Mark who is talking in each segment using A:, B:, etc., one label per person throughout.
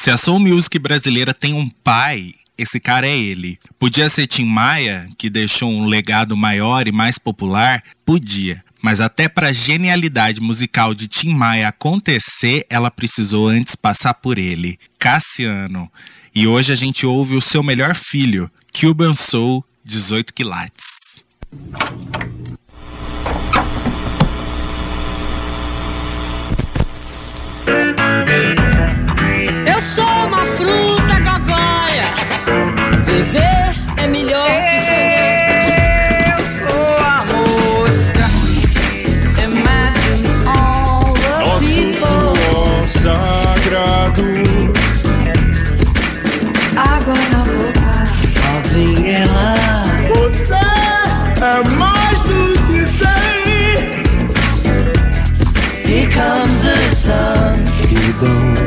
A: Se a soul music brasileira tem um pai, esse cara é ele. Podia ser Tim Maia, que deixou um legado maior e mais popular? Podia. Mas até para a genialidade musical de Tim Maia acontecer, ela precisou antes passar por ele, Cassiano. E hoje a gente ouve o seu melhor filho, Cuban Soul 18 quilates.
B: Fruta gogóia. Viver é melhor que sonhar.
C: Sagrado
D: Água na boca. Love.
C: Você é mais do que sei
D: Here comes the sun.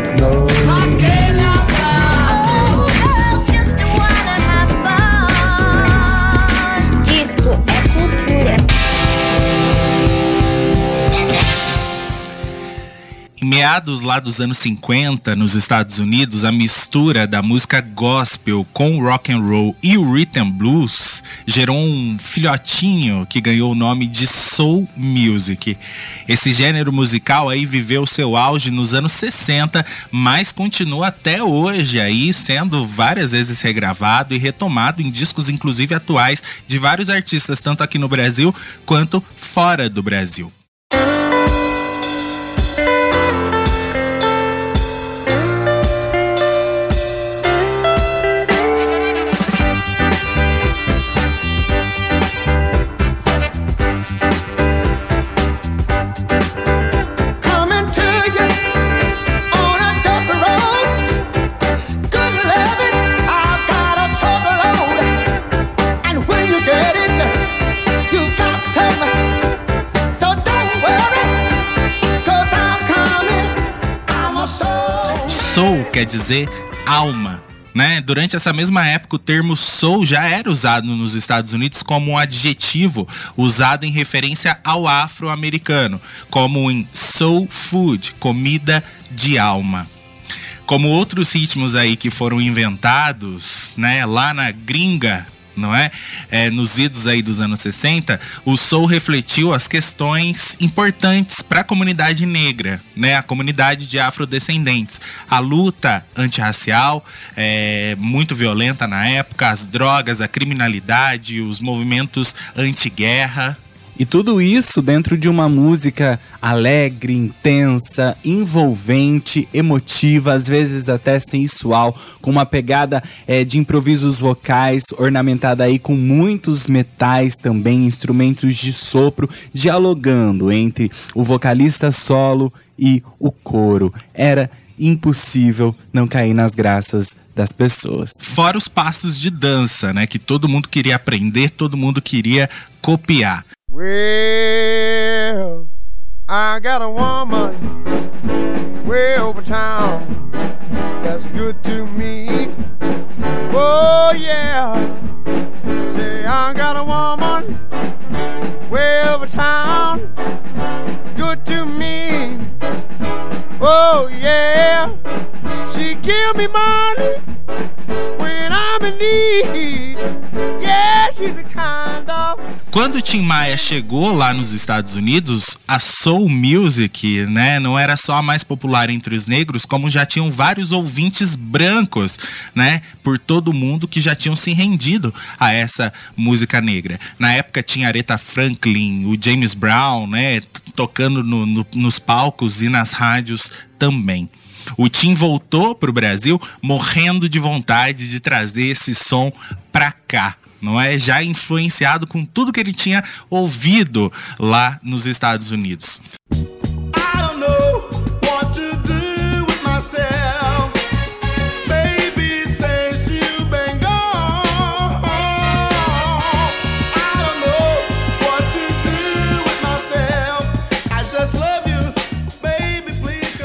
A: Meados lá dos anos 50, nos Estados Unidos, a mistura da música gospel com rock and roll e o rhythm blues gerou um filhotinho que ganhou o nome de soul music. Esse gênero musical aí viveu seu auge nos anos 60, mas continua até hoje aí sendo várias vezes regravado e retomado em discos inclusive atuais de vários artistas tanto aqui no Brasil quanto fora do Brasil. Quer dizer alma. Né? Durante essa mesma época, o termo soul já era usado nos Estados Unidos como um adjetivo usado em referência ao afro-americano, como em soul food, comida de alma. Como outros ritmos aí que foram inventados, né, lá na gringa, não é? É, nos idos aí dos anos 60, o soul refletiu as questões importantes para a comunidade negra, né? A comunidade de afrodescendentes. A luta antirracial, é, muito violenta na época, as drogas, a criminalidade, os movimentos anti-guerra.
E: E tudo isso dentro de uma música alegre, intensa, envolvente, emotiva, às vezes até sensual, com uma pegada eh, de improvisos vocais, ornamentada aí com muitos metais também, instrumentos de sopro, dialogando entre o vocalista solo e o coro. Era impossível não cair nas graças das pessoas.
A: Fora os passos de dança, né? Que todo mundo queria aprender, todo mundo queria copiar.
F: Well, I got a woman way over town that's good to me. Oh, yeah. Say, I got a woman way over town good to me. Oh, yeah. She give me money when I'm in need. Yeah, she's a kind of
A: Quando Tim Maia chegou lá nos Estados Unidos, a soul music, né, não era só a mais popular entre os negros, como já tinham vários ouvintes brancos, né, por todo mundo que já tinham se rendido a essa música negra. Na época tinha Aretha Franklin, o James Brown, né, tocando no- no- nos palcos e nas rádios também. O Tim voltou para o Brasil morrendo de vontade de trazer esse som pra cá não é? Já influenciado com tudo que ele tinha ouvido lá nos Estados Unidos.
C: I don't know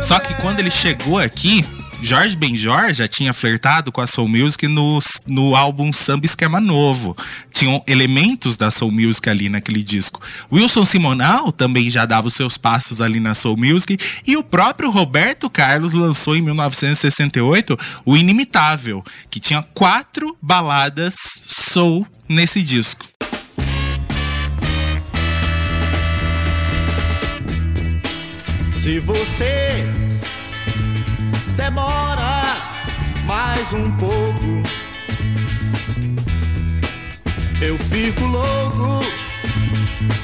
A: Só que quando ele chegou aqui, Jorge Benjor já tinha flertado com a Soul Music no, no álbum Samba Esquema Novo. Tinham elementos da Soul Music ali naquele disco. Wilson Simonal também já dava os seus passos ali na Soul Music. E o próprio Roberto Carlos lançou em 1968 o Inimitável, que tinha quatro baladas soul nesse disco.
F: Se você demora mais um pouco, eu fico louco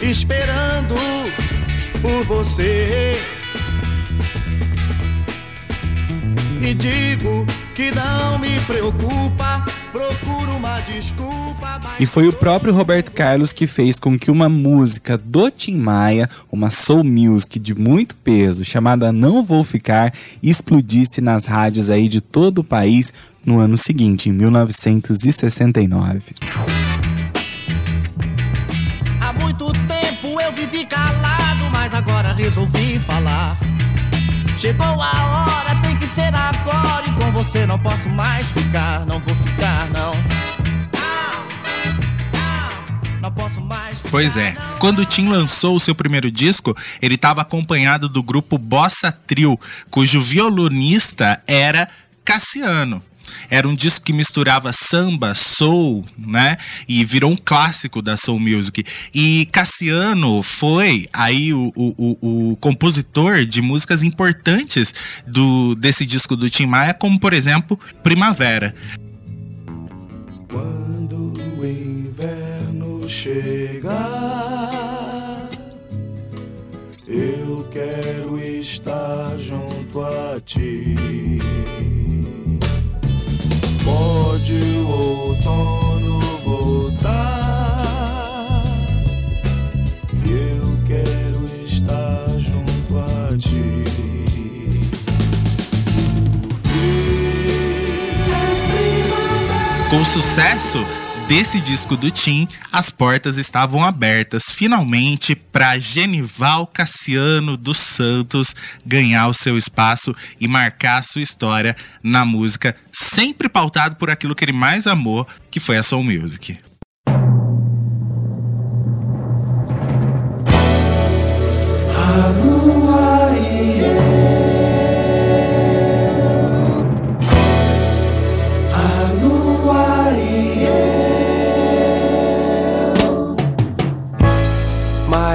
F: esperando por você. E digo que não me preocupa. Mas
E: E foi o próprio Roberto Carlos que fez com que uma música do Tim Maia, uma soul music de muito peso, chamada Não Vou Ficar, explodisse nas rádios aí de todo o país no ano seguinte, em 1969.
F: Há muito tempo eu vivi calado, mas agora resolvi falar. Chegou a hora, tem que ser agora. E com você não posso mais ficar, não vou ficar, não. Não,
A: Pois é, quando o Tim lançou o seu primeiro disco, ele estava acompanhado do grupo Bossa Trio, cujo violonista era Cassiano. Era um disco que misturava samba, soul, né? E virou um clássico da soul music. E Cassiano foi aí o, o, o, o compositor de músicas importantes do desse disco do Tim Maia, como por exemplo Primavera.
C: Quando chegar, eu quero estar junto a ti. Pode o outono voltar, eu quero estar junto a ti.
A: Com sucesso desse disco do Tim, as portas estavam abertas finalmente para Genival Cassiano dos Santos ganhar o seu espaço e marcar a sua história na música, sempre pautado por aquilo que ele mais amou, que foi a soul music.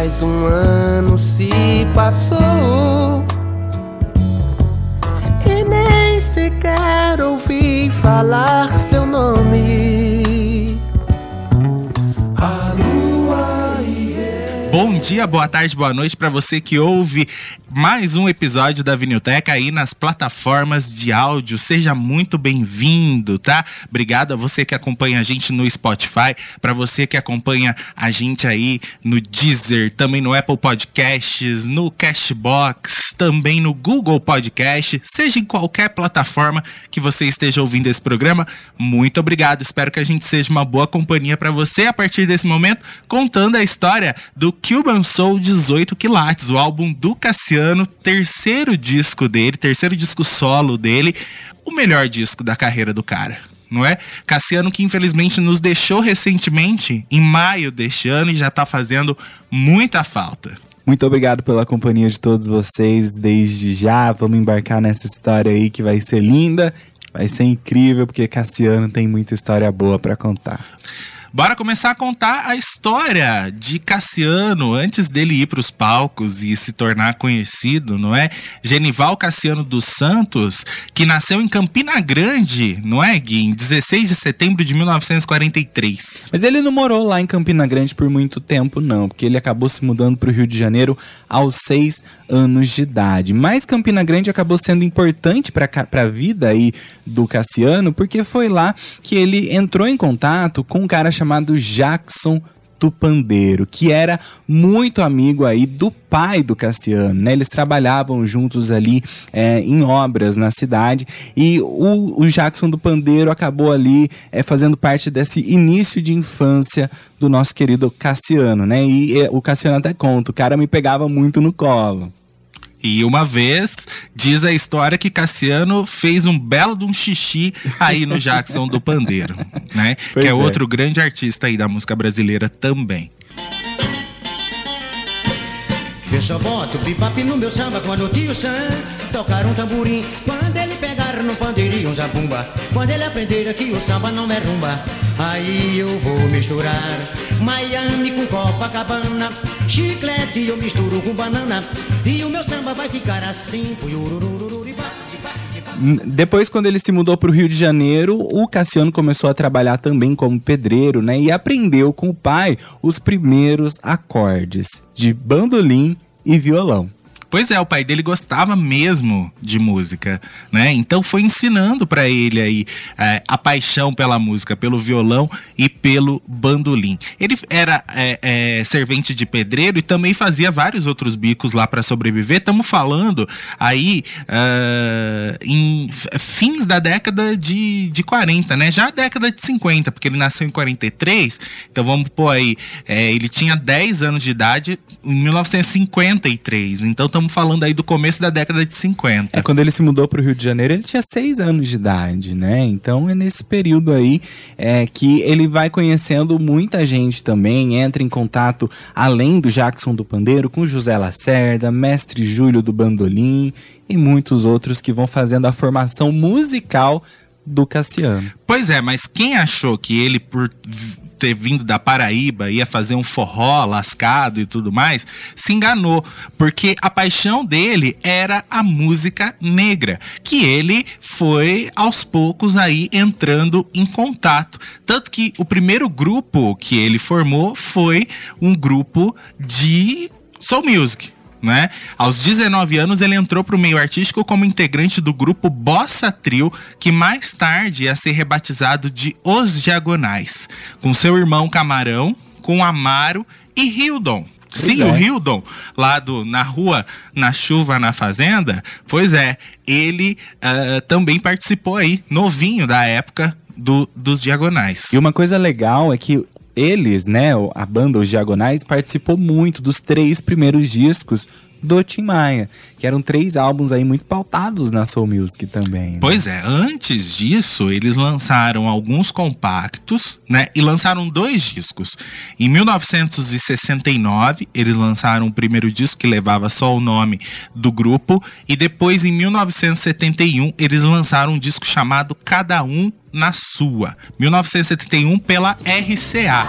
D: Mais um ano se passou. E nem sequer ouvi falar seu nome
A: Bom dia, boa tarde, boa noite para você que ouve mais um episódio da Vinilteca aí nas plataformas de áudio. Seja muito bem-vindo, tá? Obrigado a você que acompanha a gente no Spotify, para você que acompanha a gente aí no Deezer, também no Apple Podcasts, no Cashbox, também no Google Podcast, seja em qualquer plataforma que você esteja ouvindo esse programa. Muito obrigado. Espero que a gente seja uma boa companhia para você a partir desse momento, contando a história do Cuban Soul 18 Quilates, o álbum do Cassiano, terceiro disco dele, terceiro disco solo dele, o melhor disco da carreira do cara. Não é? Cassiano que infelizmente nos deixou recentemente, em maio deste ano, e já tá fazendo muita falta.
E: Muito obrigado pela companhia de todos vocês desde já. Vamos embarcar nessa história aí que vai ser linda, vai ser incrível, porque Cassiano tem muita história boa para contar.
A: Bora começar a contar a história de Cassiano antes dele ir para os palcos e se tornar conhecido, não é? Genival Cassiano dos Santos, que nasceu em Campina Grande, não é, Gui? Em 16 de setembro de 1943.
E: Mas ele não morou lá em Campina Grande por muito tempo, não, porque ele acabou se mudando para o Rio de Janeiro aos seis anos de idade. Mas Campina Grande acabou sendo importante para a vida aí do Cassiano, porque foi lá que ele entrou em contato com um cara chamado Jackson Tupandeiro, que era muito amigo aí do pai do Cassiano, né? Eles trabalhavam juntos ali é, em obras na cidade e o, o Jackson do Pandeiro acabou ali é, fazendo parte desse início de infância do nosso querido Cassiano, né? E é, o Cassiano até conta, o cara me pegava muito no colo.
A: E uma vez diz a história que Cassiano fez um belo de um xixi aí no Jackson do Pandeiro, né?
E: Pois
A: que é,
E: é.
A: outro grande artista aí da música brasileira também.
F: Eu só boto bebop no meu samba quando o tio Sam tocar um tamborim. Quando ele pegar no pandeirinho um zabumba. Quando ele aprender que o samba não é rumba. Aí eu vou misturar Miami com Copacabana. Chiclete eu misturo com banana. E o meu samba vai ficar assim.
E: N- Depois, quando ele se mudou para o Rio de Janeiro, o Cassiano começou a trabalhar também como pedreiro, né? E aprendeu com o pai os primeiros acordes de bandolim e violão.
A: Pois é, o pai dele gostava mesmo de música, né? Então foi ensinando pra ele aí é, a paixão pela música, pelo violão e pelo bandolim. Ele era é, é, servente de pedreiro e também fazia vários outros bicos lá pra sobreviver. Estamos falando aí ah, em fins da década de, de 40, né? Já a década de 50, porque ele nasceu em 43. Então vamos pôr aí, é, ele tinha 10 anos de idade em 1953. Então estamos falando aí do começo da década de 50.
E: É, quando ele se mudou para o Rio de Janeiro, ele tinha seis anos de idade, né? Então é nesse período aí é, que ele vai conhecendo muita gente também, entra em contato, além do Jackson do Pandeiro, com José Lacerda, Mestre Júlio do Bandolim e muitos outros que vão fazendo a formação musical do Cassiano.
A: Pois é, mas quem achou que ele, por ter vindo da Paraíba, ia fazer um forró lascado e tudo mais, se enganou. Porque a paixão dele era a música negra, que ele foi aos poucos aí entrando em contato. Tanto que o primeiro grupo que ele formou foi um grupo de soul music. Né? Aos 19 anos, ele entrou para o meio artístico como integrante do grupo Bossa Trio, que mais tarde ia ser rebatizado de Os Diagonais, com seu irmão Camarão, com Amaro e Hildon. Sim,
E: é.
A: o Hildon, lá do, na rua, na chuva, na fazenda. Pois é, ele ah, também participou aí, novinho da época do, dos Diagonais.
E: E uma coisa legal é que eles, né, a banda Os Diagonais, participou muito dos três primeiros discos do Tim Maia, que eram três álbuns aí muito pautados na Soul Music também. né?
A: Pois é, antes disso, eles lançaram alguns compactos, né? E lançaram dois discos. Em 1969, eles lançaram o primeiro disco que levava só o nome do grupo. E depois, em 1971, eles lançaram um disco chamado Cada Um na Sua. 1971 pela RCA.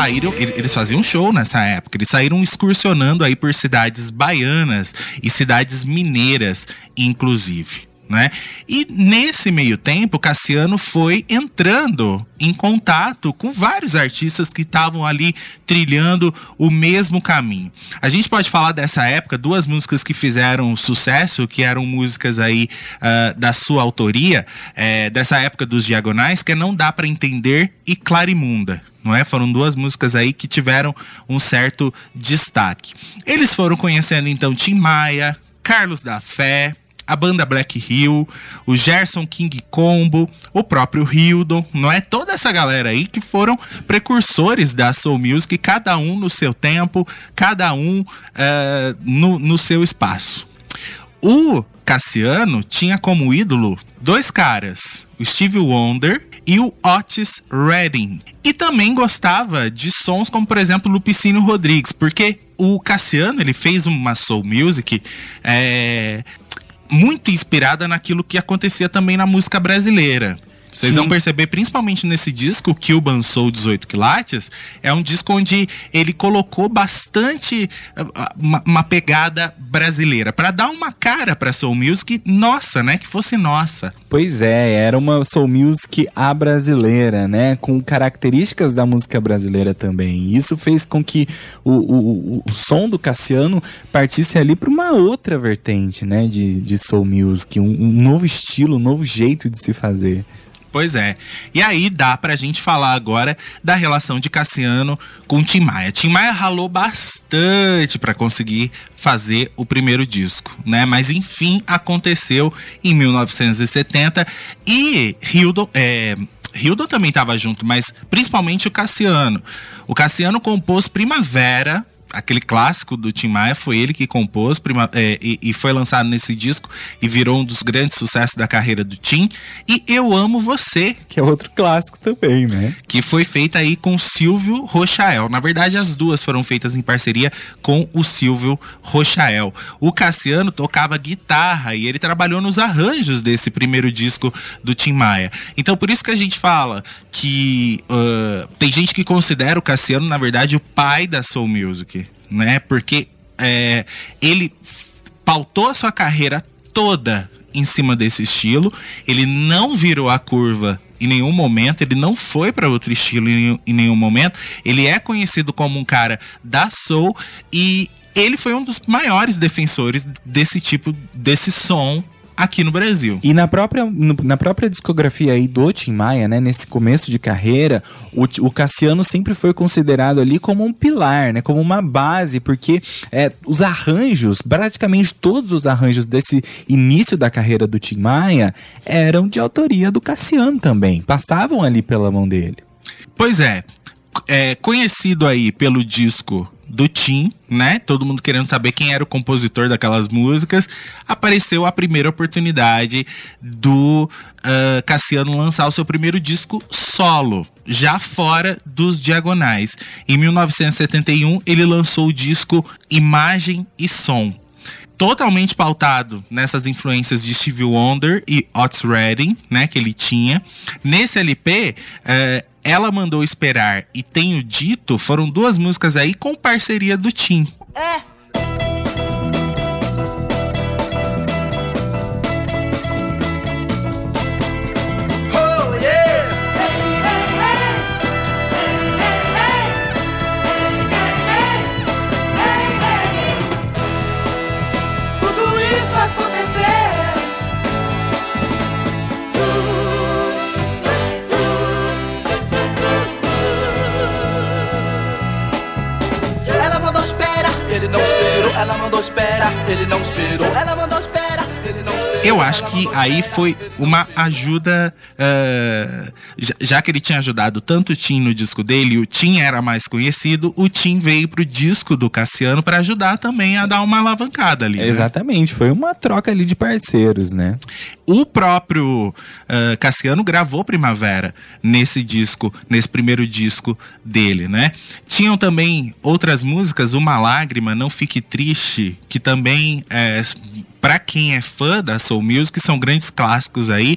A: Saíram, ele- eles faziam show nessa época, eles saíram excursionando aí por cidades baianas e cidades mineiras, inclusive. Né? E nesse meio tempo, Cassiano foi entrando em contato com vários artistas que estavam ali trilhando o mesmo caminho. A gente pode falar dessa época, duas músicas que fizeram sucesso, que eram músicas aí ah, da sua autoria, eh, dessa época dos Diagonais, que é Não Dá Pra Entender e Clarimunda não é? Foram duas músicas aí que tiveram um certo destaque. Eles foram conhecendo então Tim Maia, Carlos da Fé, a banda Black Hill, o Gerson King Combo, o próprio Hildon, não é? Toda essa galera aí que foram precursores da Soul Music, cada um no seu tempo, cada um eh, no, no seu espaço. O Cassiano tinha como ídolo dois caras, o Steve Wonder e o Otis Redding. E também gostava de sons como, por exemplo, Lupicínio Rodrigues, porque o Cassiano ele fez uma soul music é, muito inspirada naquilo que acontecia também na música brasileira. Vocês vão perceber, principalmente nesse disco, que o Soul 18 quilates, é um disco onde ele colocou bastante ah, uma, uma pegada brasileira, para dar uma cara pra Soul Music nossa, né? Que fosse nossa.
E: Pois é, era uma soul music a brasileira, né? Com características da música brasileira também. Isso fez com que o, o, o som do Cassiano partisse ali para uma outra vertente, né? De, de soul music, um, um novo estilo, um novo jeito de se fazer.
A: Pois é. E aí dá pra gente falar agora da relação de Cassiano com Tim Maia. Tim Maia ralou bastante para conseguir fazer o primeiro disco, né? Mas enfim, aconteceu em 1970 e Hildon, é, Hildon também estava junto, mas principalmente o Cassiano. O Cassiano compôs Primavera, aquele clássico do Tim Maia, foi ele que compôs prima, é, e, e, foi lançado nesse disco e virou um dos grandes sucessos da carreira do Tim. E Eu Amo Você.
E: Que é outro clássico também, né?
A: Que foi feita aí com Silvio Rochael. Na verdade, as duas foram feitas em parceria com o Silvio Rochael. O Cassiano tocava guitarra e ele trabalhou nos arranjos desse primeiro disco do Tim Maia. Então, por isso que a gente fala que uh, tem gente que considera o Cassiano, na verdade, o pai da Soul Music né? Porque é, ele pautou a sua carreira toda em cima desse estilo. Ele não virou a curva em nenhum momento, ele não foi para outro estilo em, em, nenhum momento. Ele é conhecido como um cara da soul e ele foi um dos maiores defensores desse tipo desse som aqui no Brasil.
E: E na própria, no, na própria discografia aí do Tim Maia, né, nesse começo de carreira, o, o, Cassiano sempre foi considerado ali como um pilar, né, como uma base, porque é, os arranjos, praticamente todos os arranjos desse início da carreira do Tim Maia eram de autoria do Cassiano também, passavam ali pela mão dele.
A: Pois é, é conhecido aí pelo disco do Tim, né? Todo mundo querendo saber quem era o compositor daquelas músicas. Apareceu a primeira oportunidade do uh, Cassiano lançar o seu primeiro disco solo, já fora dos diagonais. Em 1971, ele lançou o disco Imagem e Som. Totalmente pautado nessas influências de Stevie Wonder e Otis Redding, né, que ele tinha. Nesse LP, uh, ela Mandou Esperar e Tenho Dito foram duas músicas aí com parceria do Tim. É. esperar, ele não esperou, ela mandou esperar. Eu acho que aí foi uma ajuda, uh, já, que ele tinha ajudado tanto o Tim no disco dele, o Tim era mais conhecido, o Tim veio pro disco do Cassiano para ajudar também a dar uma alavancada ali. Né?
E: Exatamente, foi uma troca ali de parceiros, né?
A: O próprio uh, Cassiano gravou Primavera nesse disco, nesse primeiro disco dele, né? Tinham também outras músicas, Uma Lágrima, Não Fique Triste, que também é, para quem é fã da Soul Music, são grandes clássicos aí.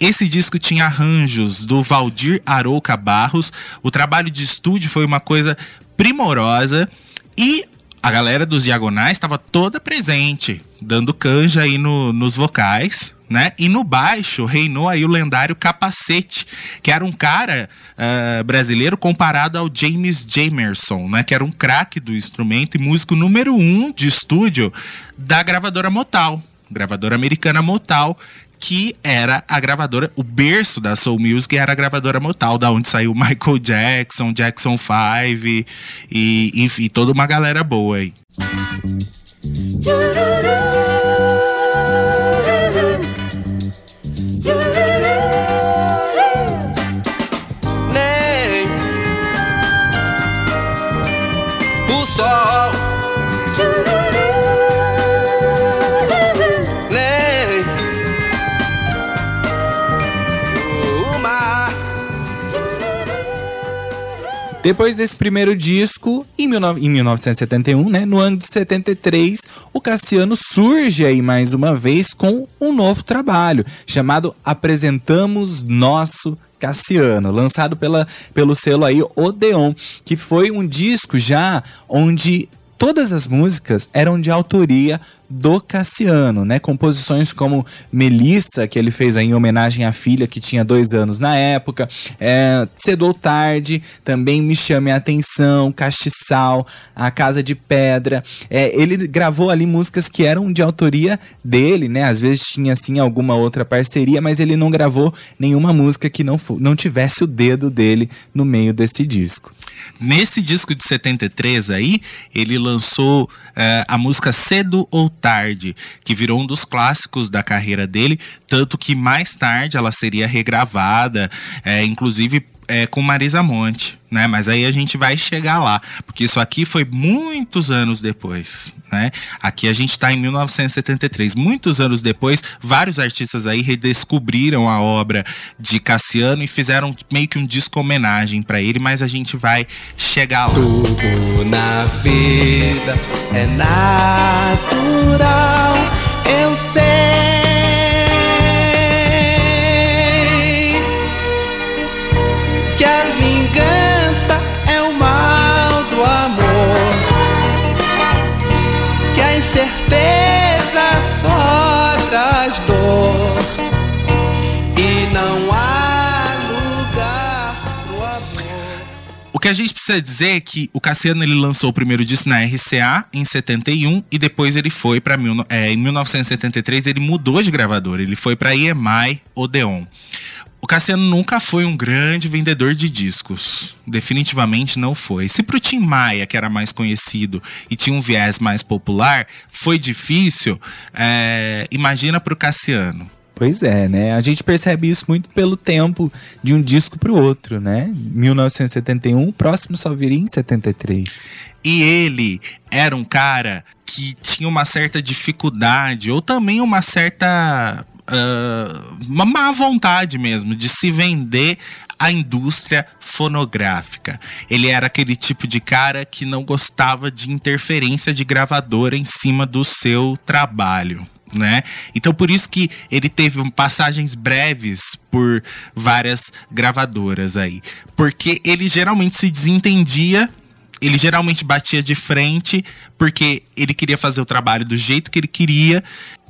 A: Esse disco tinha arranjos do Valdir Arouca Barros. O trabalho de estúdio foi uma coisa primorosa e a galera dos Diagonais estava toda presente, dando canja aí no, nos vocais, né? E no baixo reinou aí o lendário Capacete, que era um cara uh, brasileiro comparado ao James Jamerson, né? Que era um craque do instrumento e músico número um de estúdio da gravadora Motal, gravadora americana Motal, que era a gravadora, o berço da Soul Music era a gravadora Motal, da onde saiu Michael Jackson, Jackson 5 e, enfim, toda uma galera boa aí.
E: Depois desse primeiro disco, em, 19 em 1971, né, no ano de 73, o Cassiano surge aí mais uma vez com um novo trabalho, chamado Apresentamos Nosso Cassiano, lançado pela, pelo selo aí Odeon, que foi um disco já onde todas as músicas eram de autoria do Cassiano, né? Composições como Melissa, que ele fez em homenagem à filha que tinha dois anos na época, é, Cedo ou Tarde, também Me Chame a Atenção, Castiçal, A Casa de Pedra. É, ele gravou ali músicas que eram de autoria dele, né? Às vezes tinha assim alguma outra parceria, mas ele não gravou nenhuma música que não, não tivesse o dedo dele no meio desse disco.
A: Nesse disco de 73 aí, ele lançou eh, a música Cedo ou Tarde, que virou um dos clássicos da carreira dele, tanto que mais tarde ela seria regravada, eh, inclusive eh, com Marisa Monte, né? Mas aí a gente vai chegar lá, porque isso aqui foi muitos anos depois, né? Aqui a gente está em 1973, muitos anos depois, vários artistas aí redescobriram a obra de Cassiano e fizeram meio que um disco homenagem para ele, mas a gente vai chegar lá.
G: Tudo na vida é natural, eu sei O que a
A: gente precisa dizer é que o Cassiano ele lançou o primeiro disco na RCA em 71 e depois ele foi para é, em 1973 ele mudou de gravadora, ele foi para EMI Odeon. O Cassiano nunca foi um grande vendedor de discos. Definitivamente não foi. Se pro Tim Maia, que era mais conhecido e tinha um viés mais popular, foi difícil, é, imagina pro Cassiano.
E: Pois é, né? A gente percebe isso muito pelo tempo de um disco pro outro, né? 1971, o próximo só viria em 73.
A: E ele era um cara que tinha uma certa dificuldade, ou também uma certa. ah, uma má vontade mesmo de se vender à indústria fonográfica. Ele era aquele tipo de cara que não gostava de interferência de gravadora em cima do seu trabalho. Né? Então por isso que ele teve passagens breves por várias gravadoras aí, porque ele geralmente se desentendia ele geralmente batia de frente porque ele queria fazer o trabalho do jeito que ele queria.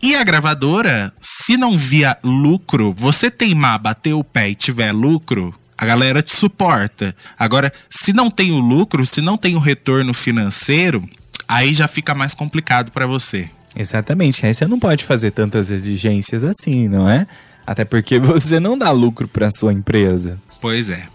A: E a gravadora, se não via lucro, você teimar, bater o pé e tiver lucro, a galera te suporta. Agora, se não tem o lucro, se não tem o retorno financeiro, aí já fica mais complicado para você.
E: Exatamente. Aí você não pode fazer tantas exigências assim, não é? Até porque você não dá lucro para sua empresa.
A: Pois é.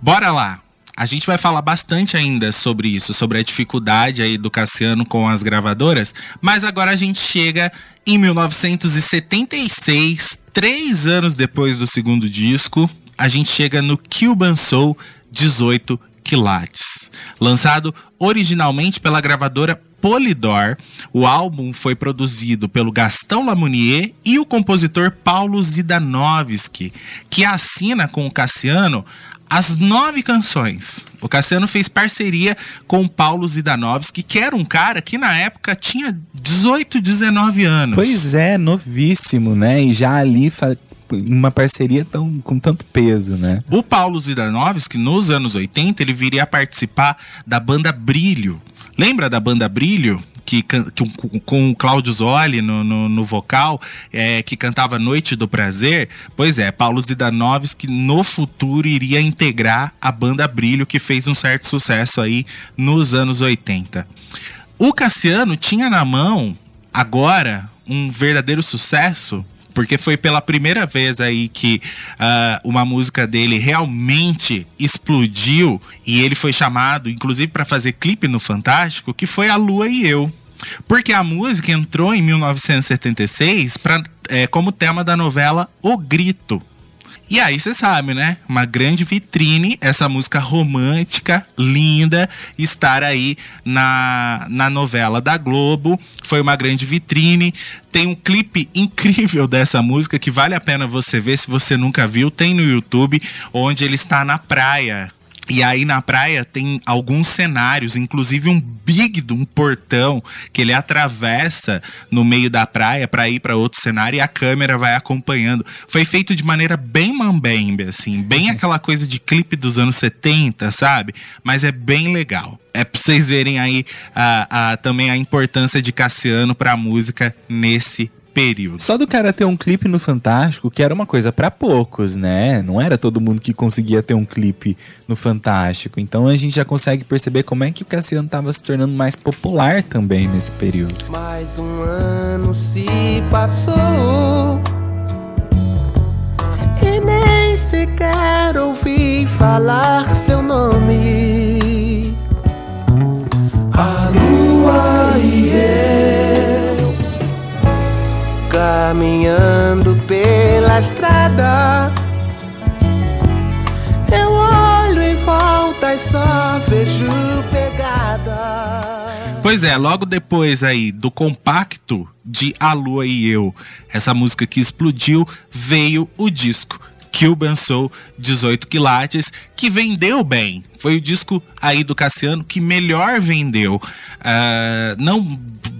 A: Bora lá. A gente vai falar bastante ainda sobre isso, sobre a dificuldade aí do Cassiano com as gravadoras, mas agora a gente chega em 1976, três anos depois do segundo disco, a gente chega no Cuban Soul 18 Quilates, lançado originalmente pela gravadora Polydor. O álbum foi produzido pelo Gastão Lamounier e o compositor Paulo Zidanovski, que assina com o Cassiano as nove canções. O Cassiano fez parceria com o Paulo Zidanovski, que era um cara que na época tinha 18, 19 anos.
E: Pois é, novíssimo, né? E já ali uma parceria tão, com tanto peso, né?
A: O Paulo Zidanovski, nos anos 80, ele viria a participar da banda Brilho. Lembra da banda Brilho? Que, que com, com o Cláudio Zoli no, no, no vocal, é, que cantava Noite do Prazer. Pois é, Paulo Zidanovski no futuro iria integrar a banda Brilho, que fez um certo sucesso aí nos anos 80. O Cassiano tinha na mão, agora, um verdadeiro sucesso, porque foi pela primeira vez aí que ah, uma música dele realmente explodiu e ele foi chamado, inclusive, para fazer clipe no Fantástico, que foi A Lua e Eu. Porque a música entrou em 1976 pra, é, como tema da novela O Grito. E aí você sabe, né? Uma grande vitrine, essa música romântica, linda, estar aí na, na novela da Globo. Foi uma grande vitrine. Tem um clipe incrível dessa música que vale a pena você ver se você nunca viu. Tem no YouTube, onde ele está na praia E aí na praia tem alguns cenários, inclusive um big, um portão que ele atravessa no meio da praia para ir para outro cenário e a câmera vai acompanhando. Foi feito de maneira bem mambembe, assim, bem aquela coisa de clipe dos anos 70, sabe? Mas é bem legal. É pra vocês verem aí a, a- também a importância de Cassiano pra música nesse período.
E: Só do cara ter um clipe no Fantástico, que era uma coisa pra poucos, né? Não era todo mundo que conseguia ter um clipe no Fantástico. Então a gente já consegue perceber como é que o Cassiano tava se tornando mais popular também nesse período.
G: Mais um ano se passou E nem sequer ouvi falar seu nome Caminhando pela estrada. Eu olho em volta e só vejo pegada.
A: Pois é, logo depois aí do compacto de A Lua e Eu, essa música que explodiu, veio o disco Cuban Soul 18 quilates, que vendeu bem. Foi o disco aí do Cassiano que melhor vendeu. Ah, não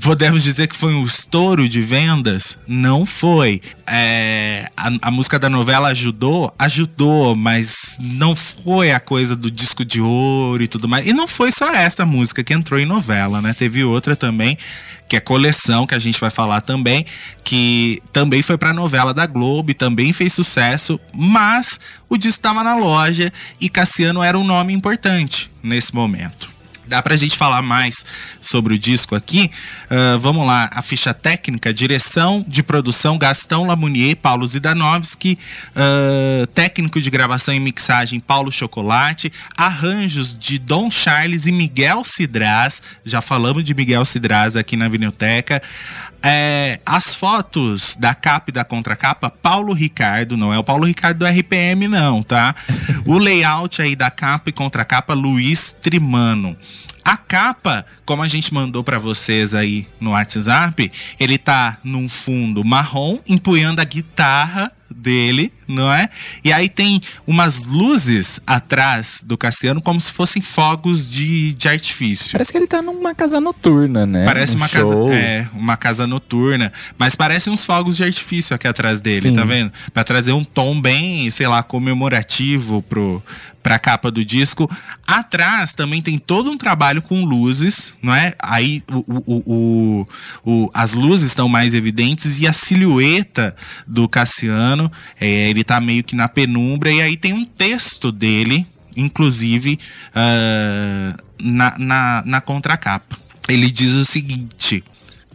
A: podemos dizer que foi um estouro de vendas? Não foi. É, a, a música da novela ajudou? Ajudou, mas não foi a coisa do disco de ouro e tudo mais. E não foi só essa música que entrou em novela, né? Teve outra também, que é Coleção, que a gente vai falar também, que também foi pra novela da Globo e também fez sucesso, mas o disco estava na loja e Cassiano era um nome importante nesse momento. Dá pra gente falar mais sobre o disco aqui. Ah, vamos lá, a ficha técnica, direção de produção Gastão Lamounier, Paulo Zidanovski, ah, técnico de gravação e mixagem Paulo Chocolate, arranjos de Dom Charles e Miguel Cidraz, já falamos de Miguel Cidraz aqui na Vinilteca. É, as fotos da capa e da contracapa, Paulo Ricardo, não é o Paulo Ricardo do RPM, não, tá? o layout aí da capa e contracapa, Luiz Trimano. A capa, como a gente mandou pra vocês aí no WhatsApp, ele tá num fundo marrom, empunhando a guitarra dele, não é? E aí tem umas luzes atrás do Cassiano como se fossem fogos de, de artifício.
E: Parece que ele tá numa casa noturna, né?
A: Parece
E: Um
A: uma
E: show.
A: casa, é, uma casa noturna, mas parecem uns fogos de artifício aqui atrás dele,
E: Sim.
A: tá vendo? Pra trazer um tom bem, sei lá, comemorativo pro pra capa do disco. Atrás também tem todo um trabalho com luzes, não é? Aí o, o, o- o- as luzes estão mais evidentes e a silhueta do Cassiano, é, ele tá meio que na penumbra e aí tem um texto dele, inclusive ah, na, na, na contracapa. Ele diz o seguinte.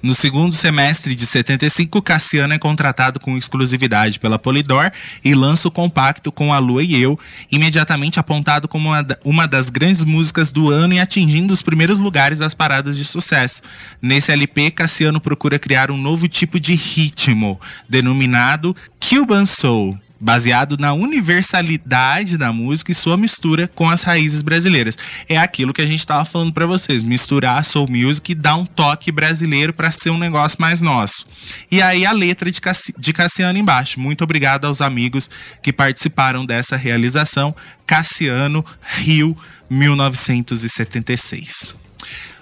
A: No segundo semestre de 75, Cassiano é contratado com exclusividade pela Polydor e lança o compacto com A Lua e Eu, imediatamente apontado como uma, da- uma das grandes músicas do ano e atingindo os primeiros lugares das paradas de sucesso. Nesse LP, Cassiano procura criar um novo tipo de ritmo, denominado Cuban Soul baseado na universalidade da música e sua mistura com as raízes brasileiras. É aquilo que a gente estava falando para vocês, misturar soul music e dar um toque brasileiro para ser um negócio mais nosso. E aí a letra de, Cassi de Cassiano embaixo. Muito obrigado aos amigos que participaram dessa realização. Cassiano, Rio, 1976.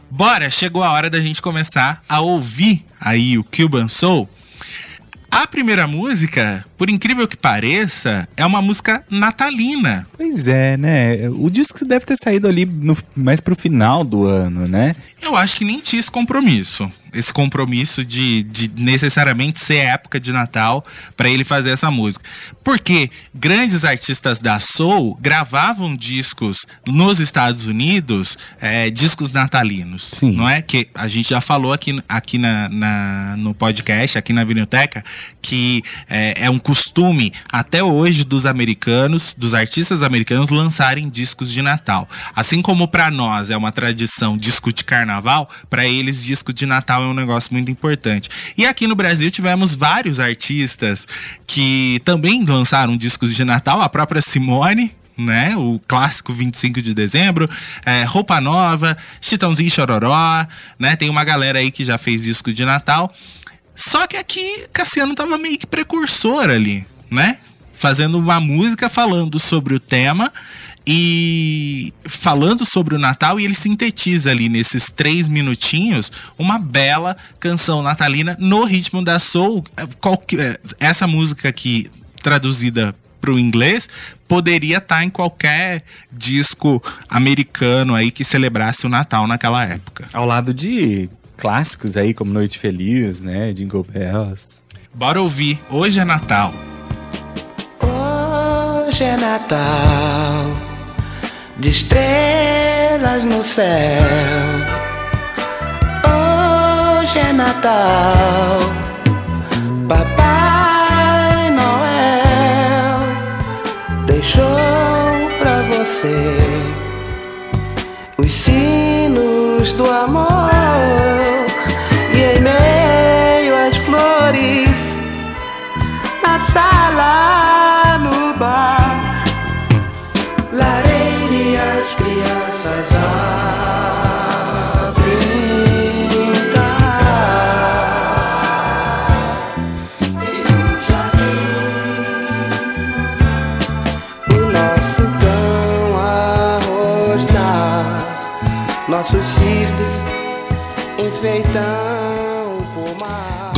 A: Bora, chegou a hora da gente começar a ouvir aí o Cuban Soul. A primeira música, por incrível que pareça, é uma música natalina.
E: Pois é, né? O disco deve ter saído ali no- mais pro final do ano, né?
A: Eu acho que nem tinha esse compromisso. Esse compromisso de, de necessariamente ser época de Natal para ele fazer essa música. Porque grandes artistas da Soul gravavam discos nos Estados Unidos, é, discos natalinos.
E: Sim.
A: Não é? Que a gente já falou aqui, aqui na, na- no podcast, aqui na Vinilteca, que é, é um costume até hoje dos americanos, dos artistas americanos, lançarem discos de Natal. Assim como para nós é uma tradição disco de carnaval, para eles disco de Natal é um negócio muito importante. E aqui no Brasil tivemos vários artistas que também lançaram discos de Natal, a própria Simone, né? O clássico 25 de dezembro, é, Roupa Nova, Chitãozinho Chororó, né? Tem uma galera aí que já fez disco de Natal. Só que aqui Cassiano tava meio que precursor ali, né? Fazendo uma música falando sobre o tema e falando sobre o Natal, e ele sintetiza ali nesses três minutinhos uma bela canção natalina no ritmo da soul. Qualquer, essa música aqui traduzida para o inglês poderia estar em qualquer disco americano aí que celebrasse o Natal naquela época.
E: Ao lado de clássicos aí como Noite Feliz, né, Jingle Bells.
A: Bora ouvir Hoje é Natal.
G: Hoje é Natal, de estrelas no céu. Hoje é Natal, Papai Noel deixou pra você os sinos do amor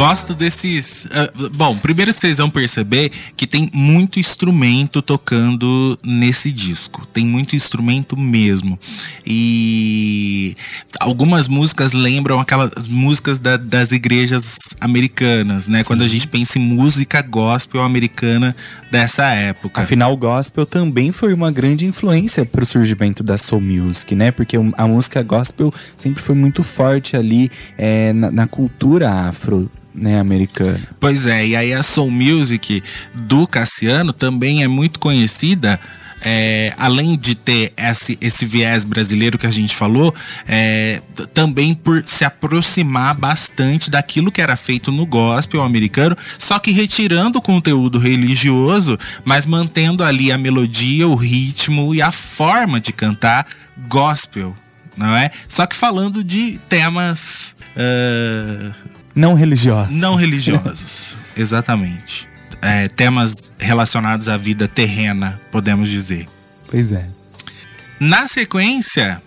A: Gosto desses. ah, bom, primeiro que vocês vão perceber que tem muito instrumento tocando nesse disco. Tem muito instrumento mesmo. E algumas músicas lembram aquelas músicas da- das igrejas americanas, né? Quando a gente pensa em música gospel americana dessa época.
E: Afinal, o gospel também foi uma grande influência para o surgimento da soul music, né? Porque a música gospel sempre foi muito forte ali é, na, na cultura afro, né, americana.
A: Pois é, e aí a Soul Music do Cassiano também é muito conhecida. é, além de ter esse, esse viés brasileiro que a gente falou, é, também por se aproximar bastante daquilo que era feito no gospel americano, só que retirando o conteúdo religioso, mas mantendo ali a melodia, o ritmo e a forma de cantar gospel, não é? Só que falando de temas ah,
E: Não religiosa.
A: não religiosos, exatamente. É, temas relacionados à vida terrena, podemos dizer.
E: Pois é.
A: Na sequência,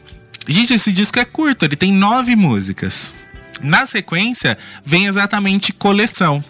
A: gente, esse disco é curto, ele tem nove músicas. Na sequência, vem exatamente Coleção.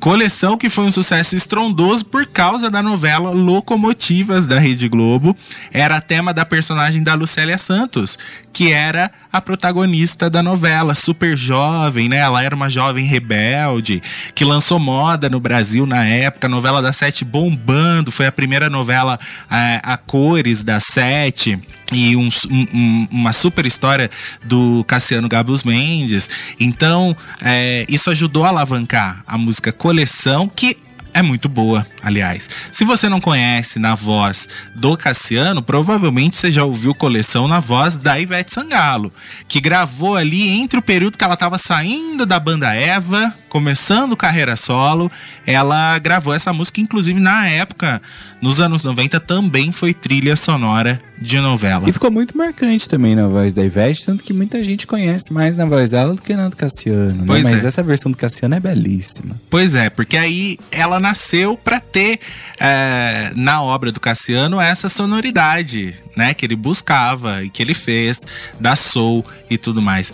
A: Coleção que foi um sucesso estrondoso por causa da novela Locomotivas da Rede Globo. Era tema da personagem da Lucélia Santos, que era a protagonista da novela, super jovem, né? Ela era uma jovem rebelde que lançou moda no Brasil na época, a novela da Sete bombando, foi a primeira novela é, a cores da Sete e um- um- um- uma super história do Cassiano Gabus Mendes. Então, é, isso ajudou a alavancar a música Coleção, que é muito boa, aliás. Se você não conhece na voz do Cassiano, provavelmente você já ouviu Coleção na voz da Ivete Sangalo, que gravou ali entre o período que ela estava saindo da banda Eva, começando carreira solo, ela gravou essa música, inclusive na época, nos anos 90, também foi trilha sonora de novela.
E: E ficou muito marcante também na voz da Ivete, tanto que muita gente conhece mais na voz dela do que na do Cassiano, né?
A: Pois
E: Mas
A: é.
E: essa versão do Cassiano é belíssima.
A: Pois é, porque aí ela nasceu pra ter é, na obra do Cassiano essa sonoridade, né, que ele buscava e que ele fez da soul e tudo mais.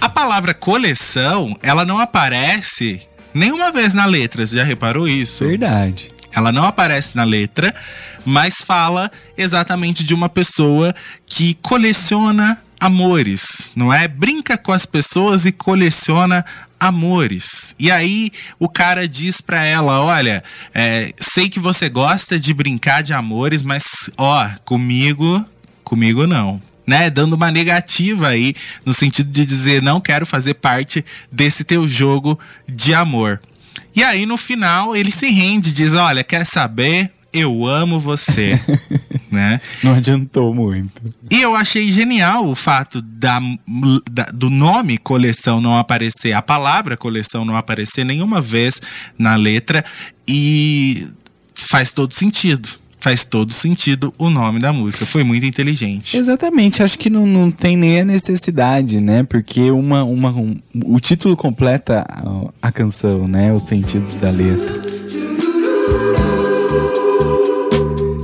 A: A palavra coleção, ela não aparece nenhuma vez na letra, você já reparou isso?
E: Verdade.
A: Ela não aparece na letra, mas fala exatamente de uma pessoa que coleciona amores, não é? Brinca com as pessoas e coleciona amores. E aí o cara diz pra ela: Olha, é, sei que você gosta de brincar de amores, mas ó, comigo, comigo não. Né, dando uma negativa aí, no sentido de dizer, não quero fazer parte desse teu jogo de amor. E aí, no final, ele se rende, diz: Olha, quer saber? Eu amo você. né?
E: Não adiantou muito.
A: E eu achei genial o fato da, da- do nome coleção não aparecer, a palavra coleção não aparecer nenhuma vez na letra. E faz todo sentido. Faz todo sentido o nome da música. Foi muito inteligente.
E: Exatamente, acho que não, não tem nem a necessidade, né? Porque uma, uma, um- o título completa a, a canção, né? O sentido da letra.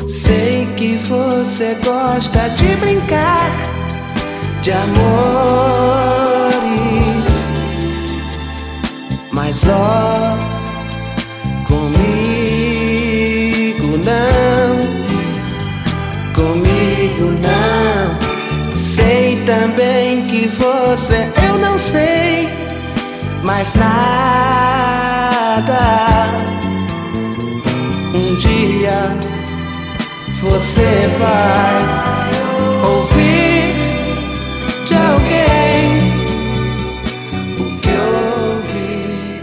G: Sei que você gosta de brincar de amores. Mas ó, você, eu não sei mais nada. Um dia você vai ouvir de alguém o que ouvi.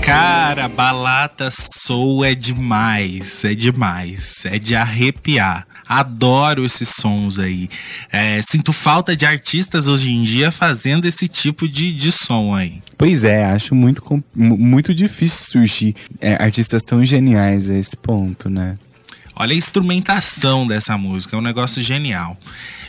A: Cara, balada soul é demais, é demais, é de arrepiar. Adoro esses sons aí. É, sinto falta de artistas hoje em dia fazendo esse tipo de, de som aí.
E: Pois é, acho muito, muito difícil surgir é, artistas tão geniais a esse ponto, né?
A: Olha a instrumentação dessa música, é um negócio genial.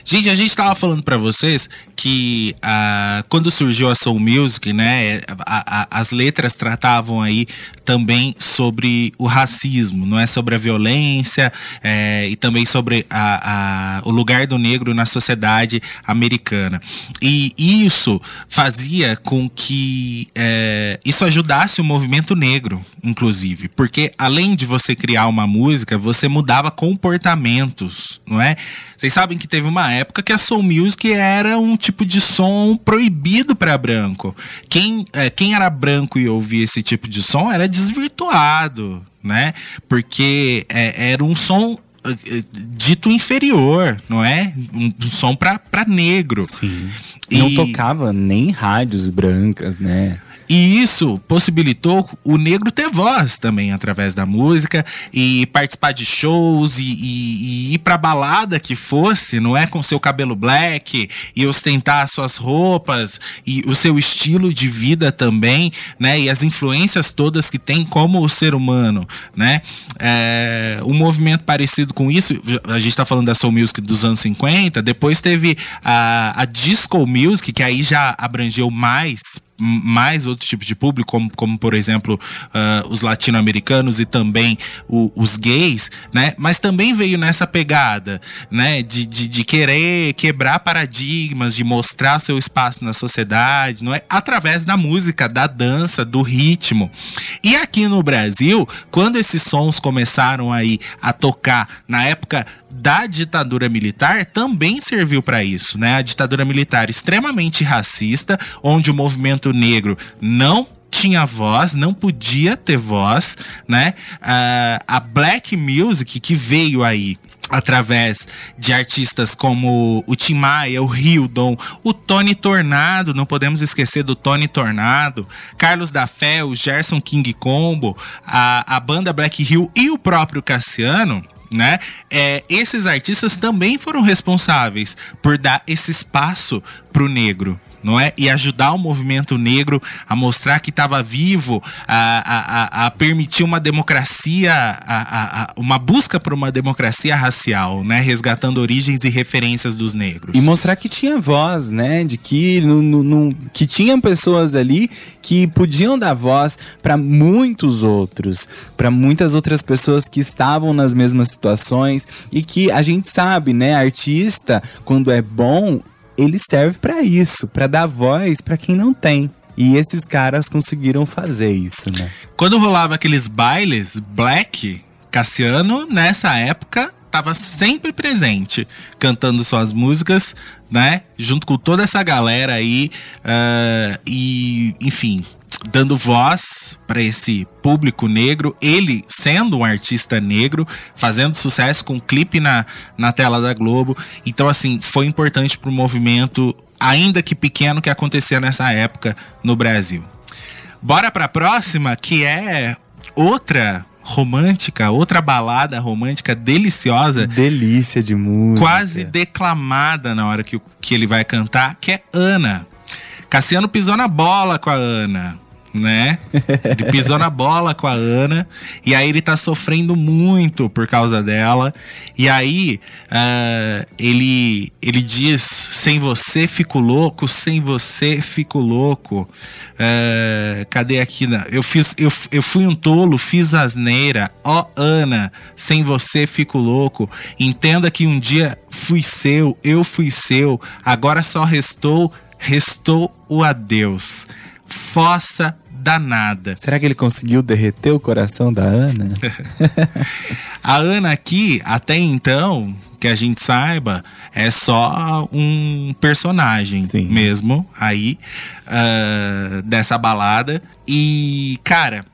A: Gente, a gente tava falando pra vocês que ah, quando surgiu a Soul Music, né, a- a- as letras tratavam aí também sobre o racismo, não é sobre a violência é, e também sobre a- o lugar do negro na sociedade americana. E isso fazia com que é, isso ajudasse o movimento negro, inclusive, porque além de você criar uma música, você mudava comportamentos, não é? Vocês sabem que teve uma época que a soul music era um tipo de som proibido para branco. Quem, é, quem era branco e ouvia esse tipo de som era desvirtuado, né? Porque é, era um som eh, eh, dito inferior, não é? Um, som para negro.
E: Sim. Não
A: E-
E: tocava nem em rádios brancas, né?
A: E isso possibilitou o negro ter voz também através da música e participar de shows e, e- e ir pra balada que fosse, não é? Com seu cabelo black e ostentar suas roupas e o seu estilo de vida também, né? E as influências todas que tem como ser humano, né? É, um movimento parecido com isso, a gente tá falando da Soul Music dos anos 50, depois teve a, a Disco Music, que aí já abrangeu mais mais outro tipo de público, como, como por exemplo ah, os latino-americanos e também o- os gays, né? Mas também veio nessa pegada, né? De, de, de querer quebrar paradigmas, de mostrar seu espaço na sociedade, não é? Através da música, da dança, do ritmo. E aqui no Brasil, quando esses sons começaram aí a tocar na época da ditadura militar também serviu para isso, né? A ditadura militar extremamente racista, onde o movimento negro não tinha voz, não podia ter voz, né? Ah, a black music que veio aí através de artistas como o Tim Maia, o Hildon, o Tony Tornado, não podemos esquecer do Tony Tornado, Carlos da Fé, o Gerson King Combo, a, a banda Black Hill e o próprio Cassiano, né? É, esses artistas também foram responsáveis por dar esse espaço pro negro. Não é? E ajudar o movimento negro a mostrar que estava vivo, a, a, a, permitir uma democracia, a, a- uma busca por uma democracia racial, né? Resgatando origens e referências dos negros.
E: E mostrar que tinha voz, né? De que, no, no- no- que tinham pessoas ali que podiam dar voz para muitos outros, para muitas outras pessoas que estavam nas mesmas situações e que a gente sabe, né? Artista, quando é bom, ele serve para isso, para dar voz para quem não tem. E esses caras conseguiram fazer isso, né?
A: Quando rolava aqueles bailes black, Cassiano, nessa época, estava sempre presente, cantando suas músicas, né? Junto com toda essa galera aí. ah, e, enfim, dando voz para esse público negro. Ele sendo um artista negro, fazendo sucesso com um clipe na, na tela da Globo. Então, assim, foi importante para o movimento, ainda que pequeno, que acontecia nessa época no Brasil. Bora pra próxima, que é outra romântica, outra balada romântica deliciosa,
E: Delícia de música.
A: quase declamada na hora que, que ele vai cantar, que é Ana. Cassiano pisou na bola com a Ana, né? Ele pisou na bola com a Ana e aí ele tá sofrendo muito por causa dela. E aí ah, ele ele diz: sem você fico louco, sem você fico louco. Ah, cadê aqui? Eu fiz, eu, eu fui um tolo, fiz asneira. Ó Ana, sem você fico louco. Entenda que um dia fui seu, eu fui seu. Agora só restou, restou o adeus. Fossa danada.
E: Será que ele conseguiu derreter o coração da Ana?
A: A Ana aqui, até então, que a gente saiba, é só um personagem
E: Sim.
A: mesmo aí ah, dessa balada. E, cara,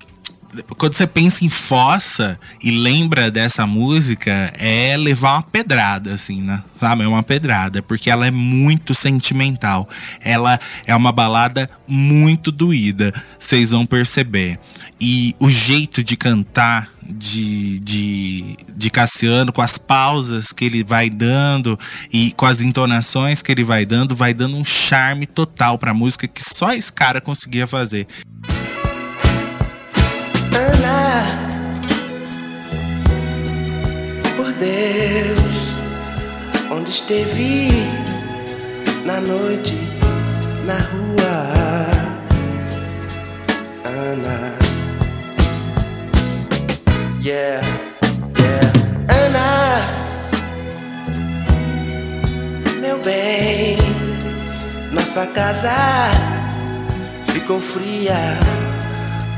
A: quando você pensa em fossa e lembra dessa música, é levar uma pedrada, assim, né? Sabe? É uma pedrada, porque ela é muito sentimental. Ela é uma balada muito doída, vocês vão perceber. E o jeito de cantar de, de, de Cassiano, com as pausas que ele vai dando e com as entonações que ele vai dando, vai dando um charme total pra música que só esse cara conseguia fazer.
G: Ana, por Deus, onde esteve na noite, na rua, Ana. Yeah, yeah, Ana, meu bem, nossa casa ficou fria.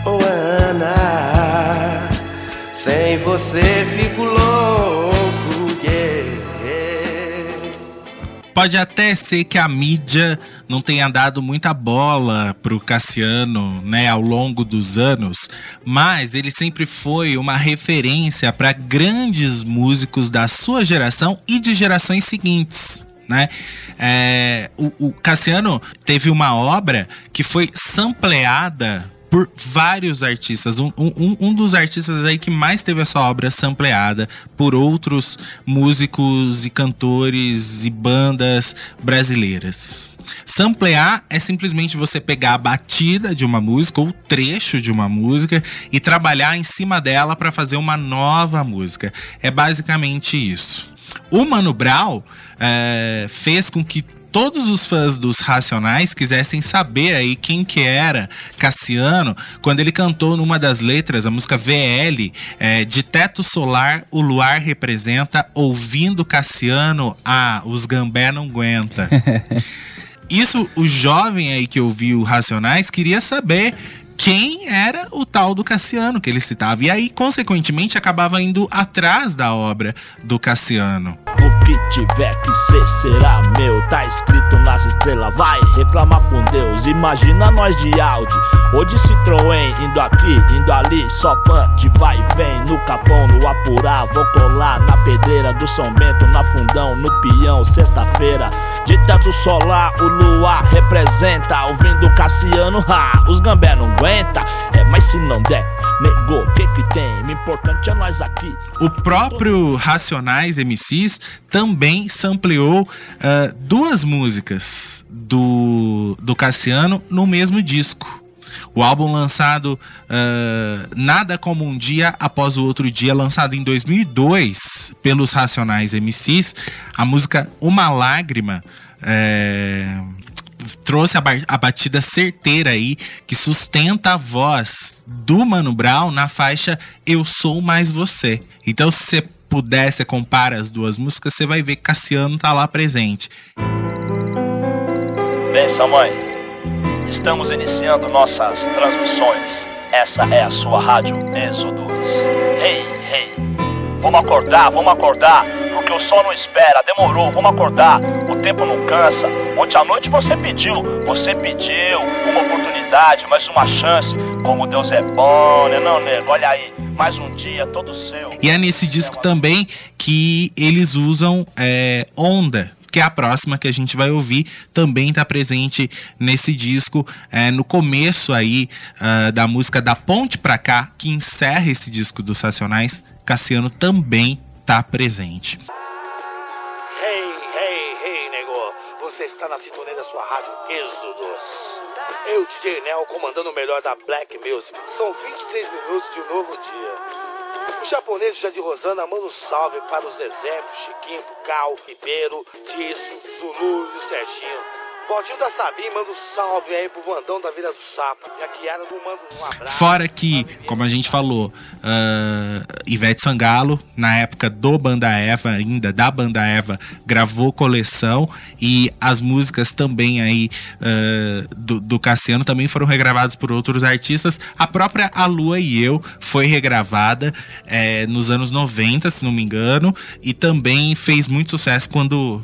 G: Oh Ana, sem você fico louco, yeah.
A: Pode até ser que a mídia não tenha dado muita bola pro Cassiano, né, ao longo dos anos, mas ele sempre foi uma referência para grandes músicos da sua geração e de gerações seguintes. Né? É, o, o Cassiano teve uma obra que foi sampleada por vários artistas. Um, um, um dos artistas aí que mais teve essa obra sampleada por outros músicos e cantores e bandas brasileiras. Samplear é simplesmente você pegar a batida de uma música ou trecho de uma música e trabalhar em cima dela para fazer uma nova música. É basicamente isso. O Mano Brown é, fez com que todos os fãs dos Racionais quisessem saber aí quem que era Cassiano quando ele cantou numa das letras a música VL é, de Teto Solar o luar representa ouvindo Cassiano ah os Gambé não aguenta isso o jovem aí que ouviu Racionais queria saber quem era o tal do Cassiano que ele citava. E aí, consequentemente, acabava indo atrás da obra do Cassiano.
H: O que tiver que ser será meu. Tá escrito nas estrelas, vai reclamar com Deus. Imagina nós de Audi ou de Citroën, indo aqui, indo ali, só pan de vai e vem. No Capão, no Apurá, vou colar na pedreira do São Bento, na Fundão, no Peão, sexta-feira. De teto solar, o luar representa. Ouvindo Cassiano, ha, os gambé não aguenta. É, mas se não der, o que que tem? O importante é nós aqui.
A: O próprio Racionais MCs também sampleou ah, duas músicas do, do Cassiano no mesmo disco. O álbum lançado ah, Nada Como Um Dia Após o Outro Dia, lançado em 2002 pelos Racionais MCs, a música Uma Lágrima é, trouxe a, a batida certeira aí que sustenta a voz do Mano Brown na faixa Eu Sou Mais Você. Então, se você puder, você compara as duas músicas, você vai ver que Cassiano tá lá presente.
H: Benção, mãe. Estamos iniciando nossas transmissões. Essa é a sua rádio Êxodos. Hey, hey. Vamos acordar, vamos acordar. Porque o sol não espera, demorou, vamos acordar. O tempo não cansa. Ontem à noite você pediu, você pediu uma oportunidade, mais uma chance. Como Deus é bom, né, não, nego? Olha aí, mais um dia todo seu.
A: E é nesse disco também que eles usam é, Onda. Que é a próxima que a gente vai ouvir, também tá presente nesse disco. é, no começo aí ah, da música Da Ponte Pra Cá, que encerra esse disco dos Racionais, Cassiano também tá presente.
I: Você está na sintonia da sua rádio Êxodos. Eu, DJ Nel, comandando o melhor da Black Music. São 23 minutos de um novo dia. O japonês Jandir Rosana manda um salve para os exemplos Chiquinho, Cal, Ribeiro, Tisso, Zulu e o Serginho. Valtinho da Sabim manda um salve aí pro Vandão da Vila do Sapo. E a Kiara não manda um abraço.
A: Fora que, como a gente falou, uh, Ivete Sangalo, na época do Banda Eva, ainda da Banda Eva, gravou coleção e as músicas também aí uh, do, do Cassiano também foram regravadas por outros artistas. A própria A Lua e Eu foi regravada é, nos anos 90, se não me engano, e também fez muito sucesso quando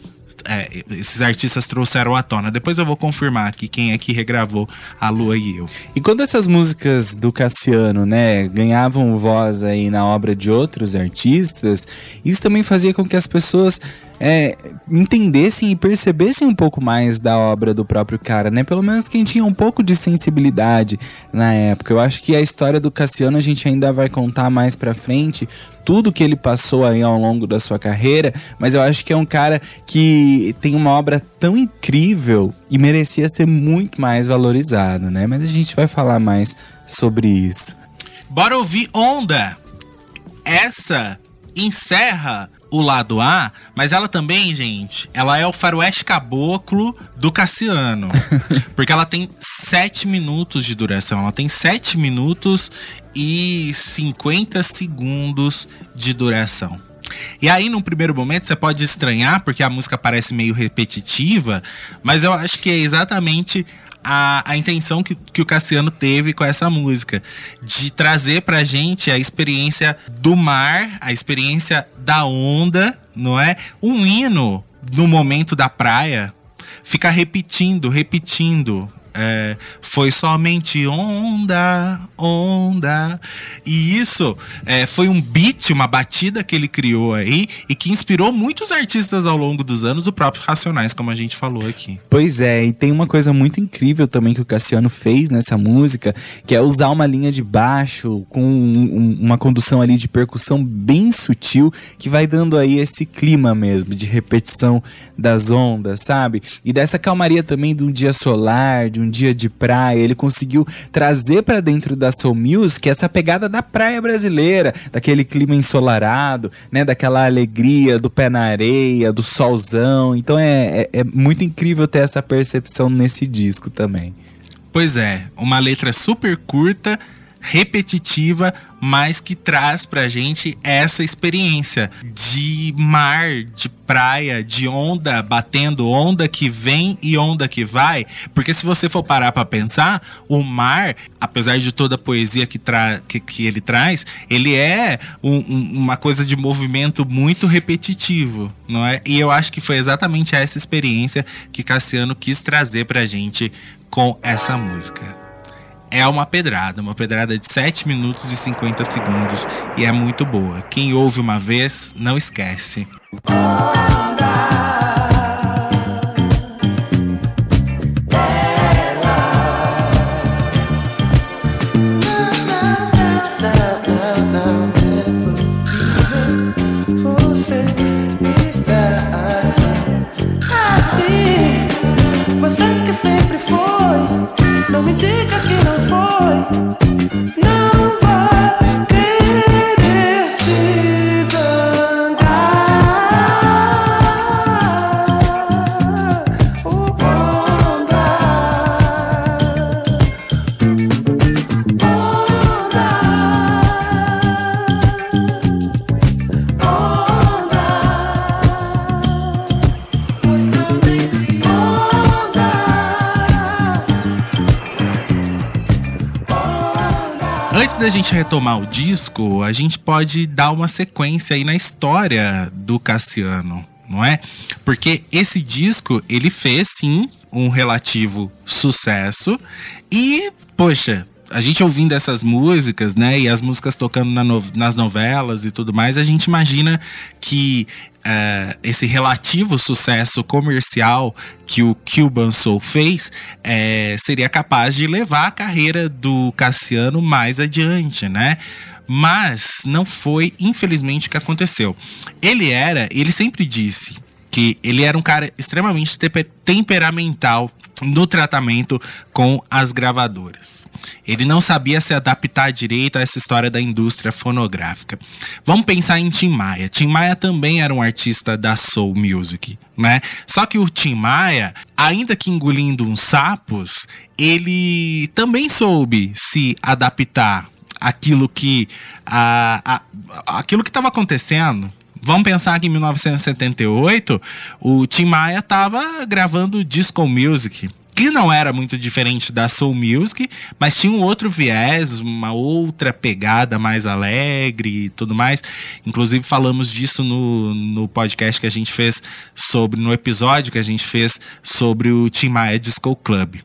A: é, esses artistas trouxeram à tona. Depois eu vou confirmar aqui quem é que regravou A Lua e Eu.
E: E quando essas músicas do Cassiano, né, ganhavam voz aí na obra de outros artistas, isso também fazia com que as pessoas é, entendessem e percebessem um pouco mais da obra do próprio cara, né? Pelo menos quem tinha um pouco de sensibilidade na época. Eu acho que a história do Cassiano a gente ainda vai contar mais pra frente, tudo que ele passou aí ao longo da sua carreira, mas eu acho que é um cara que tem uma obra tão incrível e merecia ser muito mais valorizado, né? Mas a gente vai falar mais sobre isso.
A: Bora ouvir Onda. Essa encerra o lado A, mas ela também, gente, ela é o faroeste caboclo do Cassiano. porque ela tem 7 minutos de duração. Ela tem 7 minutos e 50 segundos de duração. E aí, num primeiro momento, você pode estranhar, porque a música parece meio repetitiva, mas eu acho que é exatamente a, a intenção que, que o Cassiano teve com essa música, de trazer pra gente a experiência do mar, a experiência da onda, não é? Um hino no momento da praia, ficar repetindo, repetindo é, foi somente onda, onda. E isso é, foi um beat, uma batida que ele criou aí e que inspirou muitos artistas ao longo dos anos, o próprio Racionais, como a gente falou aqui.
E: Pois é, e tem uma coisa muito incrível também que o Cassiano fez nessa música, que é usar uma linha de baixo com um, uma condução ali de percussão bem sutil, que vai dando aí esse clima mesmo de repetição das ondas, sabe? E dessa calmaria também de um dia solar, de um dia de praia, ele conseguiu trazer para dentro da Soul Music essa pegada da praia brasileira, daquele clima ensolarado, né, daquela alegria do pé na areia, do solzão. Então é, é, é muito incrível ter essa percepção nesse disco também.
A: Pois é, uma letra super curta, repetitiva, mas que traz pra gente essa experiência de mar, de praia, de onda batendo, onda que vem e onda que vai. Porque se você for parar pra pensar, o mar, apesar de toda a poesia que, tra que, que ele traz, ele é um, um, uma coisa de movimento muito repetitivo, não é? E eu acho que foi exatamente essa experiência que Cassiano quis trazer pra gente com essa música é uma pedrada, uma pedrada de 7 minutos e 50 segundos e é muito boa. Quem ouve uma vez, não esquece.
G: Você
A: gente retomar o disco, a gente pode dar uma sequência aí na história do Cassiano, não é? Porque esse disco, ele fez sim um relativo sucesso e, poxa, a gente ouvindo essas músicas, né, e as músicas tocando na no- nas novelas e tudo mais, a gente imagina que eh, esse relativo sucesso comercial que o Cuban Soul fez eh, seria capaz de levar a carreira do Cassiano mais adiante, né? Mas não foi, infelizmente, o que aconteceu. Ele era, ele sempre disse que ele era um cara extremamente temperamental no tratamento com as gravadoras. Ele não sabia se adaptar direito a essa história da indústria fonográfica. Vamos pensar em Tim Maia. Tim Maia também era um artista da soul music, né? Só que o Tim Maia, ainda que engolindo uns sapos, ele também soube se adaptar àquilo que a, a- aquilo que estava acontecendo. Vamos pensar que em 1978 o Tim Maia estava gravando disco music, que não era muito diferente da soul music, mas tinha um outro viés, uma outra pegada mais alegre e tudo mais. Inclusive falamos disso no, no podcast que a gente fez sobre, no episódio que a gente fez sobre o Tim Maia Disco Club.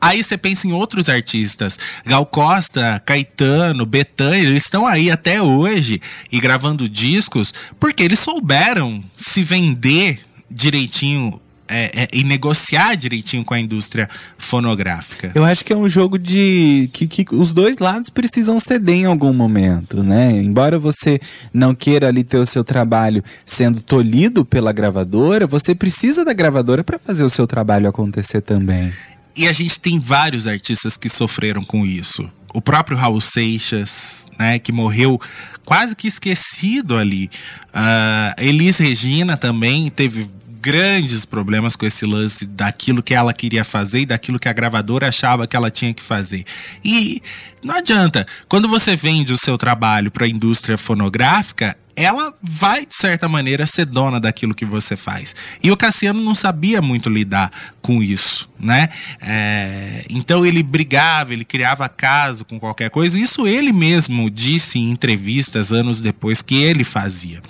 A: Aí você pensa em outros artistas, Gal Costa, Caetano, Betânia, eles estão aí até hoje e gravando discos porque eles souberam se vender direitinho é, é, e negociar direitinho com a indústria fonográfica.
E: Eu acho que é um jogo de que, que os dois lados precisam ceder em algum momento, né? Embora você não queira ali ter o seu trabalho sendo tolhido pela gravadora, você precisa da gravadora para fazer o seu trabalho acontecer também.
A: E a gente tem vários artistas que sofreram com isso. O próprio Raul Seixas, né, que morreu quase que esquecido ali. Ah, Elis Regina também teve grandes problemas com esse lance daquilo que ela queria fazer e daquilo que a gravadora achava que ela tinha que fazer. E não adianta, quando você vende o seu trabalho para a indústria fonográfica, ela vai, de certa maneira, ser dona daquilo que você faz. E o Cassiano não sabia muito lidar com isso, né? É, então ele brigava, ele criava caso com qualquer coisa. Isso ele mesmo disse em entrevistas anos depois que ele fazia.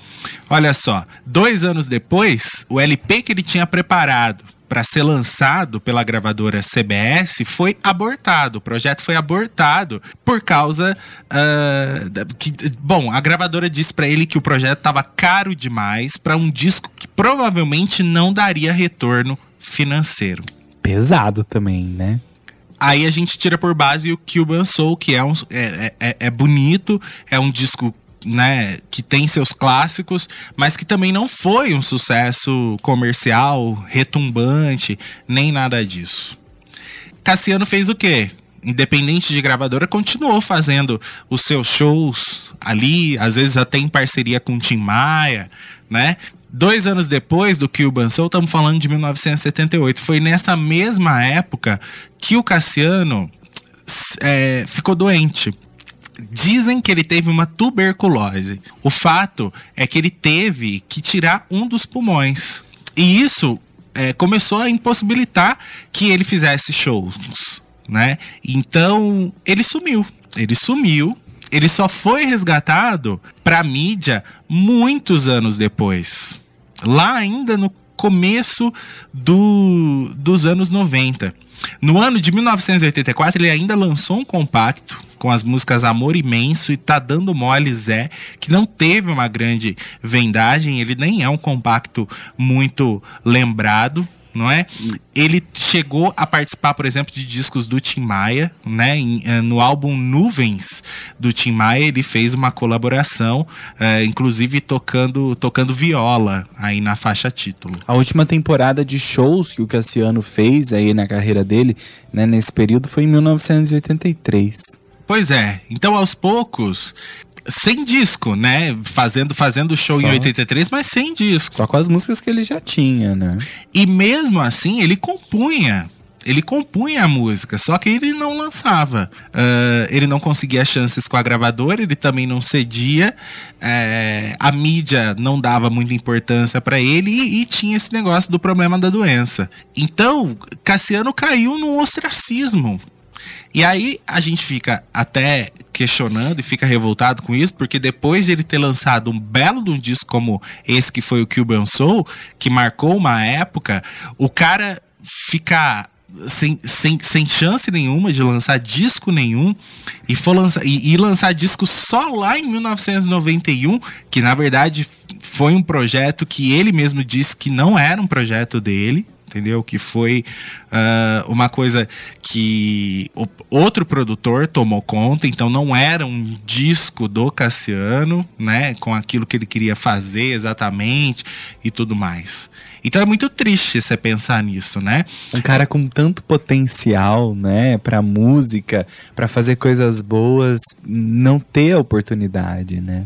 A: Olha só, dois anos depois, o LP que ele tinha preparado para ser lançado pela gravadora CBS foi abortado. O projeto foi abortado por causa da- que, bom, a gravadora disse para ele que o projeto estava caro demais para um disco que provavelmente não daria retorno financeiro.
E: Pesado também, né?
A: Aí a gente tira por base o Cuban Soul, que é, um, é, é, é bonito, é um disco né, que tem seus clássicos, mas que também não foi um sucesso comercial, retumbante, nem nada disso. Cassiano fez o quê? Independente de gravadora, continuou fazendo os seus shows ali, às vezes até em parceria com Tim Maia, né? Dois anos depois do Cuban Soul, estamos falando de 1978. Foi nessa mesma época que o Cassiano é, ficou doente. Dizem que ele teve uma tuberculose. O fato é que ele teve que tirar um dos pulmões. E isso é, começou a impossibilitar que ele fizesse shows, né? Então ele sumiu. Ele sumiu. Ele só foi resgatado para mídia muitos anos depois. Lá ainda no começo do, dos anos 90. No ano de 1984, ele ainda lançou um compacto com as músicas Amor Imenso e Tá Dando Mole Zé, que não teve uma grande vendagem, ele nem é um compacto muito lembrado, não é? Ele chegou a participar, por exemplo, de discos do Tim Maia, né? Eh, no álbum Nuvens do Tim Maia, ele fez uma colaboração, eh, inclusive tocando, tocando viola aí na faixa título.
E: A última temporada de shows que o Cassiano fez aí na carreira dele, né, nesse período, foi em 1983.
A: Pois é, então aos poucos, sem disco, né? Fazendo, fazendo show
E: Só.
A: em 83, mas sem disco.
E: Só com as músicas que ele já tinha, né?
A: E mesmo assim, ele compunha. Ele compunha a música, só que ele não lançava. Ah, ele não conseguia chances com a gravadora, ele também não cedia. eh, a mídia não dava muita importância para ele e, e tinha esse negócio do problema da doença. Então, Cassiano caiu no ostracismo. E aí a gente fica até questionando e fica revoltado com isso, porque depois de ele ter lançado um belo de um disco como esse que foi o Cuban Soul, que marcou uma época, o cara ficar sem, sem, sem chance nenhuma de lançar disco nenhum e, for lançar, e, e lançar disco só lá em 1991, que na verdade foi um projeto que ele mesmo disse que não era um projeto dele, entendeu? Que foi ah, uma coisa que o- outro produtor tomou conta, então não era um disco do Cassiano, né? Com aquilo que ele queria fazer exatamente e tudo mais. Então é muito triste você pensar nisso, né?
E: Um cara com tanto potencial, né, pra música, pra fazer coisas boas, não ter a oportunidade, né?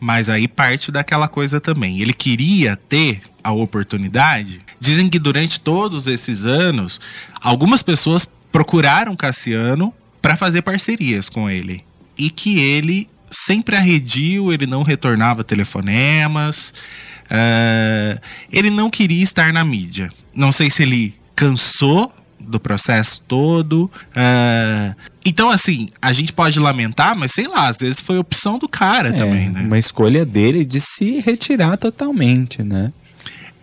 A: Mas aí parte daquela coisa também. Ele queria ter a oportunidade. Dizem que durante todos esses anos, algumas pessoas procuraram Cassiano para fazer parcerias com ele. E que ele sempre arredio, ele não retornava telefonemas, ah, ele não queria estar na mídia. Não sei se ele cansou do processo todo. ah, então, assim, a gente pode lamentar, mas sei lá, às vezes foi opção do cara também, né?
E: Uma escolha dele de se retirar totalmente, né?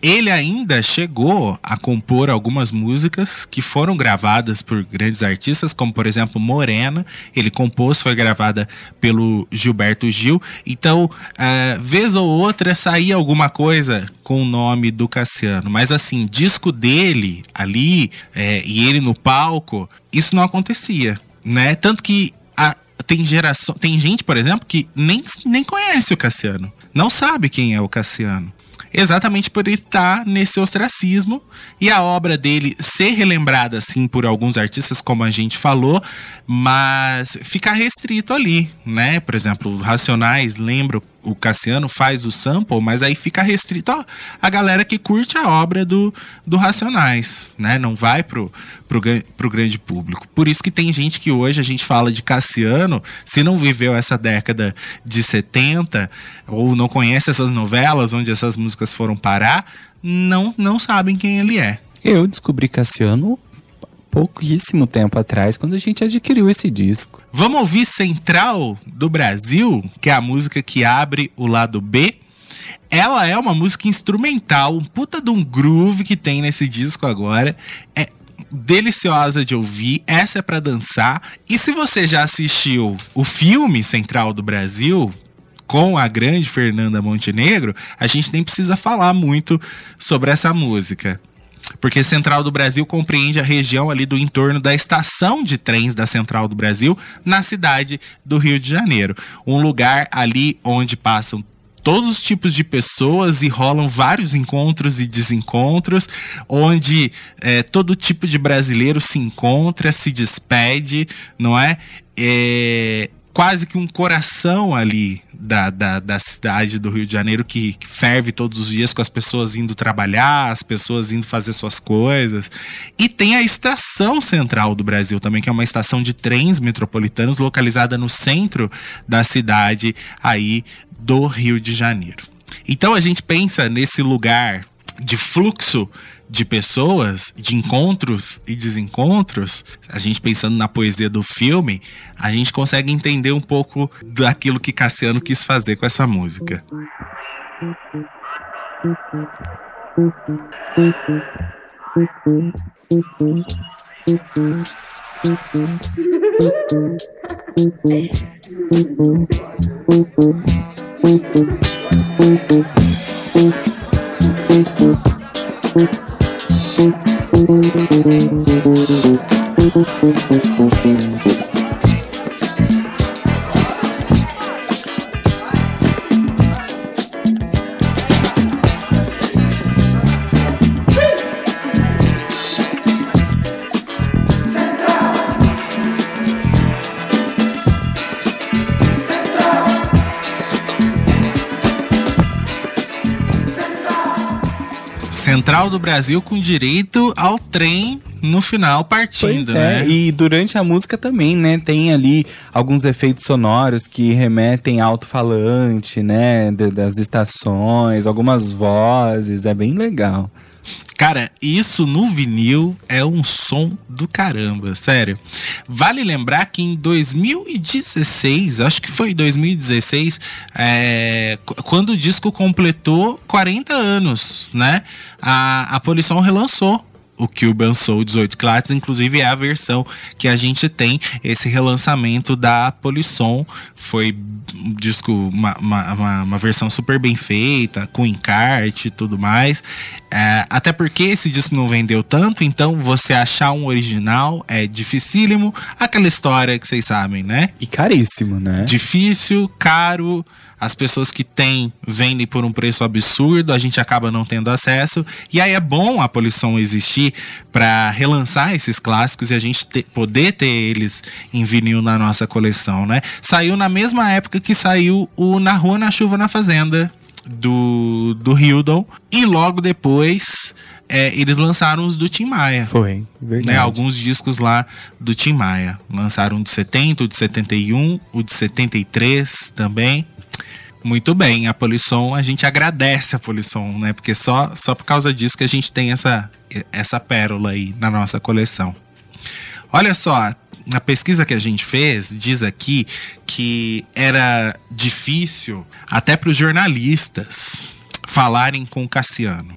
A: Ele ainda chegou a compor algumas músicas que foram gravadas por grandes artistas, como por exemplo Morena. Ele compôs, foi gravada pelo Gilberto Gil. Então, ah, vez ou outra saía alguma coisa com o nome do Cassiano. Mas assim, disco dele ali eh, e ele no palco, isso não acontecia, né? Tanto que a- tem geração, tem gente, por exemplo, que nem, nem conhece o Cassiano, não sabe quem é o Cassiano. Exatamente por ele estar nesse ostracismo e a obra dele ser relembrada assim por alguns artistas, como a gente falou, mas ficar restrito ali, né? Por exemplo, Racionais lembra o Cassiano faz o sample, mas aí fica restrito ó, a galera que curte a obra do, do Racionais, né? Não vai pro, pro, pro grande público. Por isso que tem gente que hoje a gente fala de Cassiano, se não viveu essa década de 70 ou não conhece essas novelas onde essas músicas foram parar, não, não sabem quem ele é.
E: Eu descobri Cassiano pouquíssimo tempo atrás, quando a gente adquiriu esse disco.
A: Vamos ouvir Central do Brasil, que é a música que abre o lado B. Ela é uma música instrumental, um puta de um groove que tem nesse disco agora. É deliciosa de ouvir, essa é pra dançar. E se você já assistiu o filme Central do Brasil, com a grande Fernanda Montenegro, a gente nem precisa falar muito sobre essa música. Porque Central do Brasil compreende a região ali do entorno da estação de trens da Central do Brasil, na cidade do Rio de Janeiro. Um lugar ali onde passam todos os tipos de pessoas e rolam vários encontros e desencontros, onde é, todo tipo de brasileiro se encontra, se despede, não é? É quase que um coração ali da, da, da cidade do Rio de Janeiro que, que ferve todos os dias com as pessoas indo trabalhar, as pessoas indo fazer suas coisas. E tem a estação central do Brasil também, que é uma estação de trens metropolitanos localizada no centro da cidade aí do Rio de Janeiro. Então a gente pensa nesse lugar de fluxo de pessoas, de encontros e desencontros, a gente pensando na poesia do filme, a gente consegue entender um pouco daquilo que Cassiano quis fazer com essa música. Thank you. Central do Brasil com direito ao trem no final partindo,
E: Pois é,
A: né?
E: e durante a música também, né? Tem ali alguns efeitos sonoros que remetem alto-falante, né? de- das estações, algumas vozes, é bem legal.
A: Cara, isso no vinil é um som do caramba, sério. Vale lembrar que em 2016, acho que foi 2016, é, qu- quando o disco completou 40 anos, né? A, a Polição relançou o Cuban Soul 18 quilates, inclusive é a versão que a gente tem. Esse relançamento da Polisson, foi um disco, uma, uma, uma, uma versão super bem feita, com encarte e tudo mais, é, até porque esse disco não vendeu tanto, então você achar um original é dificílimo, aquela história que vocês sabem, né?
E: E caríssimo, né?
A: Difícil, caro, as pessoas que têm vendem por um preço absurdo, a gente acaba não tendo acesso. E aí é bom a Polisson existir para relançar esses clássicos e a gente ter- poder ter eles em vinil na nossa coleção, né? Saiu na mesma época que saiu o Na Rua, na Chuva, na Fazenda do, do Hildon. E logo depois é, eles lançaram os do Tim Maia
E: Foi, verdade.
A: né, alguns discos lá do Tim Maia. Lançaram o de 70, o de 71, o de 73 também. Muito bem, a Polisson, a gente agradece a Polisson, né? Porque só, só por causa disso que a gente tem essa, essa pérola aí na nossa coleção. Olha só, na pesquisa que a gente fez, diz aqui que era difícil até para os jornalistas falarem com o Cassiano.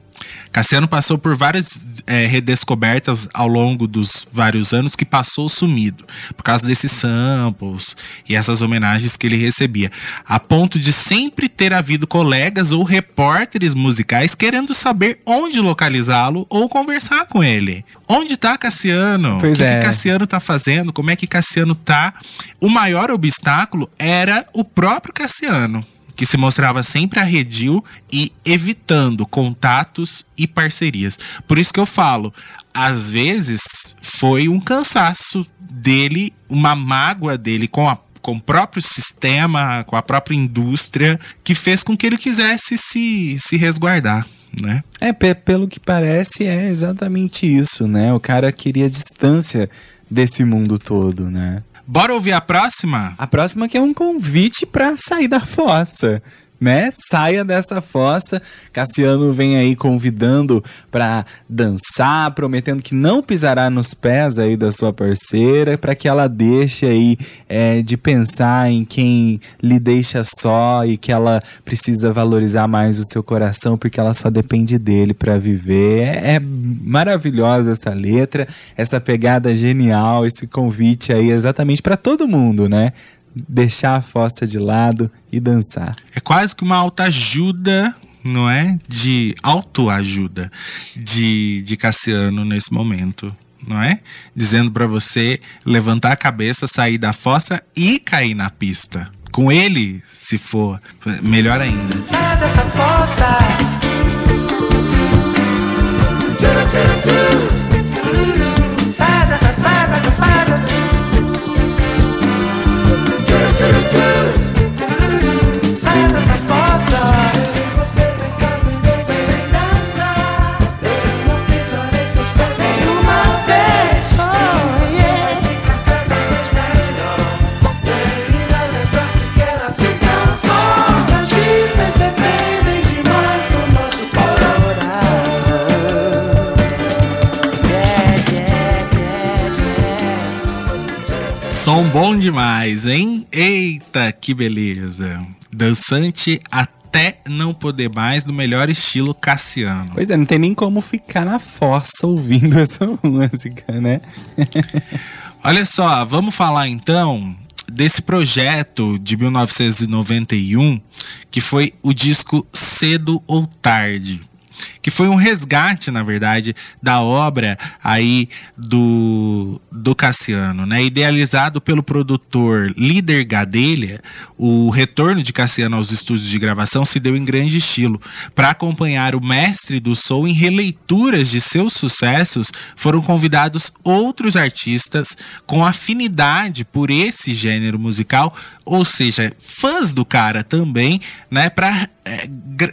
A: Cassiano passou por várias é, redescobertas ao longo dos vários anos que passou sumido, por causa desses samples e essas homenagens que ele recebia, a ponto de sempre ter havido colegas ou repórteres musicais querendo saber onde localizá-lo ou conversar com ele. Onde tá Cassiano?
E: Pois
A: o que,
E: é.
A: que Cassiano tá fazendo? Como é que Cassiano tá? O maior obstáculo era o próprio Cassiano que se mostrava sempre arredio e evitando contatos e parcerias. Por isso que eu falo, às vezes foi um cansaço dele, uma mágoa dele com a com o próprio sistema, com a própria indústria, que fez com que ele quisesse se, se resguardar, né?
E: É, pe- pelo que parece, é exatamente isso, né? O cara queria distância desse mundo todo, né?
A: Bora ouvir a próxima?
E: A próxima que é um convite pra sair da fossa, né? Saia dessa fossa. Cassiano vem aí convidando pra dançar, prometendo que não pisará nos pés aí da sua parceira, pra que ela deixe aí é, de pensar em quem lhe deixa só e que ela precisa valorizar mais o seu coração porque ela só depende dele pra viver. É, é maravilhosa essa letra, essa pegada genial, esse convite aí exatamente pra todo mundo, né? Deixar a fossa de lado e dançar.
A: É quase que uma autoajuda, não é? De autoajuda de, de Cassiano nesse momento, não é? Dizendo pra você levantar a cabeça, sair da fossa e cair na pista. Com ele, se for, melhor ainda.
G: Dessa fossa. Saia dessa, saia dessa, saia dessa. Saia
A: Som bom demais, hein? Eita, que beleza. Dançante até não poder mais, no melhor estilo Cassiano.
E: Pois é, não tem nem como ficar na fossa ouvindo essa música, né?
A: Olha só, vamos falar então desse projeto de 1991, que foi o disco Cedo ou Tarde. Que foi um resgate, na verdade, da obra aí do, do Cassiano, né? Idealizado pelo produtor Líder Gadelha, o retorno de Cassiano aos estúdios de gravação se deu em grande estilo. Para acompanhar o mestre do soul em releituras de seus sucessos, foram convidados outros artistas com afinidade por esse gênero musical, ou seja, fãs do cara também, né, para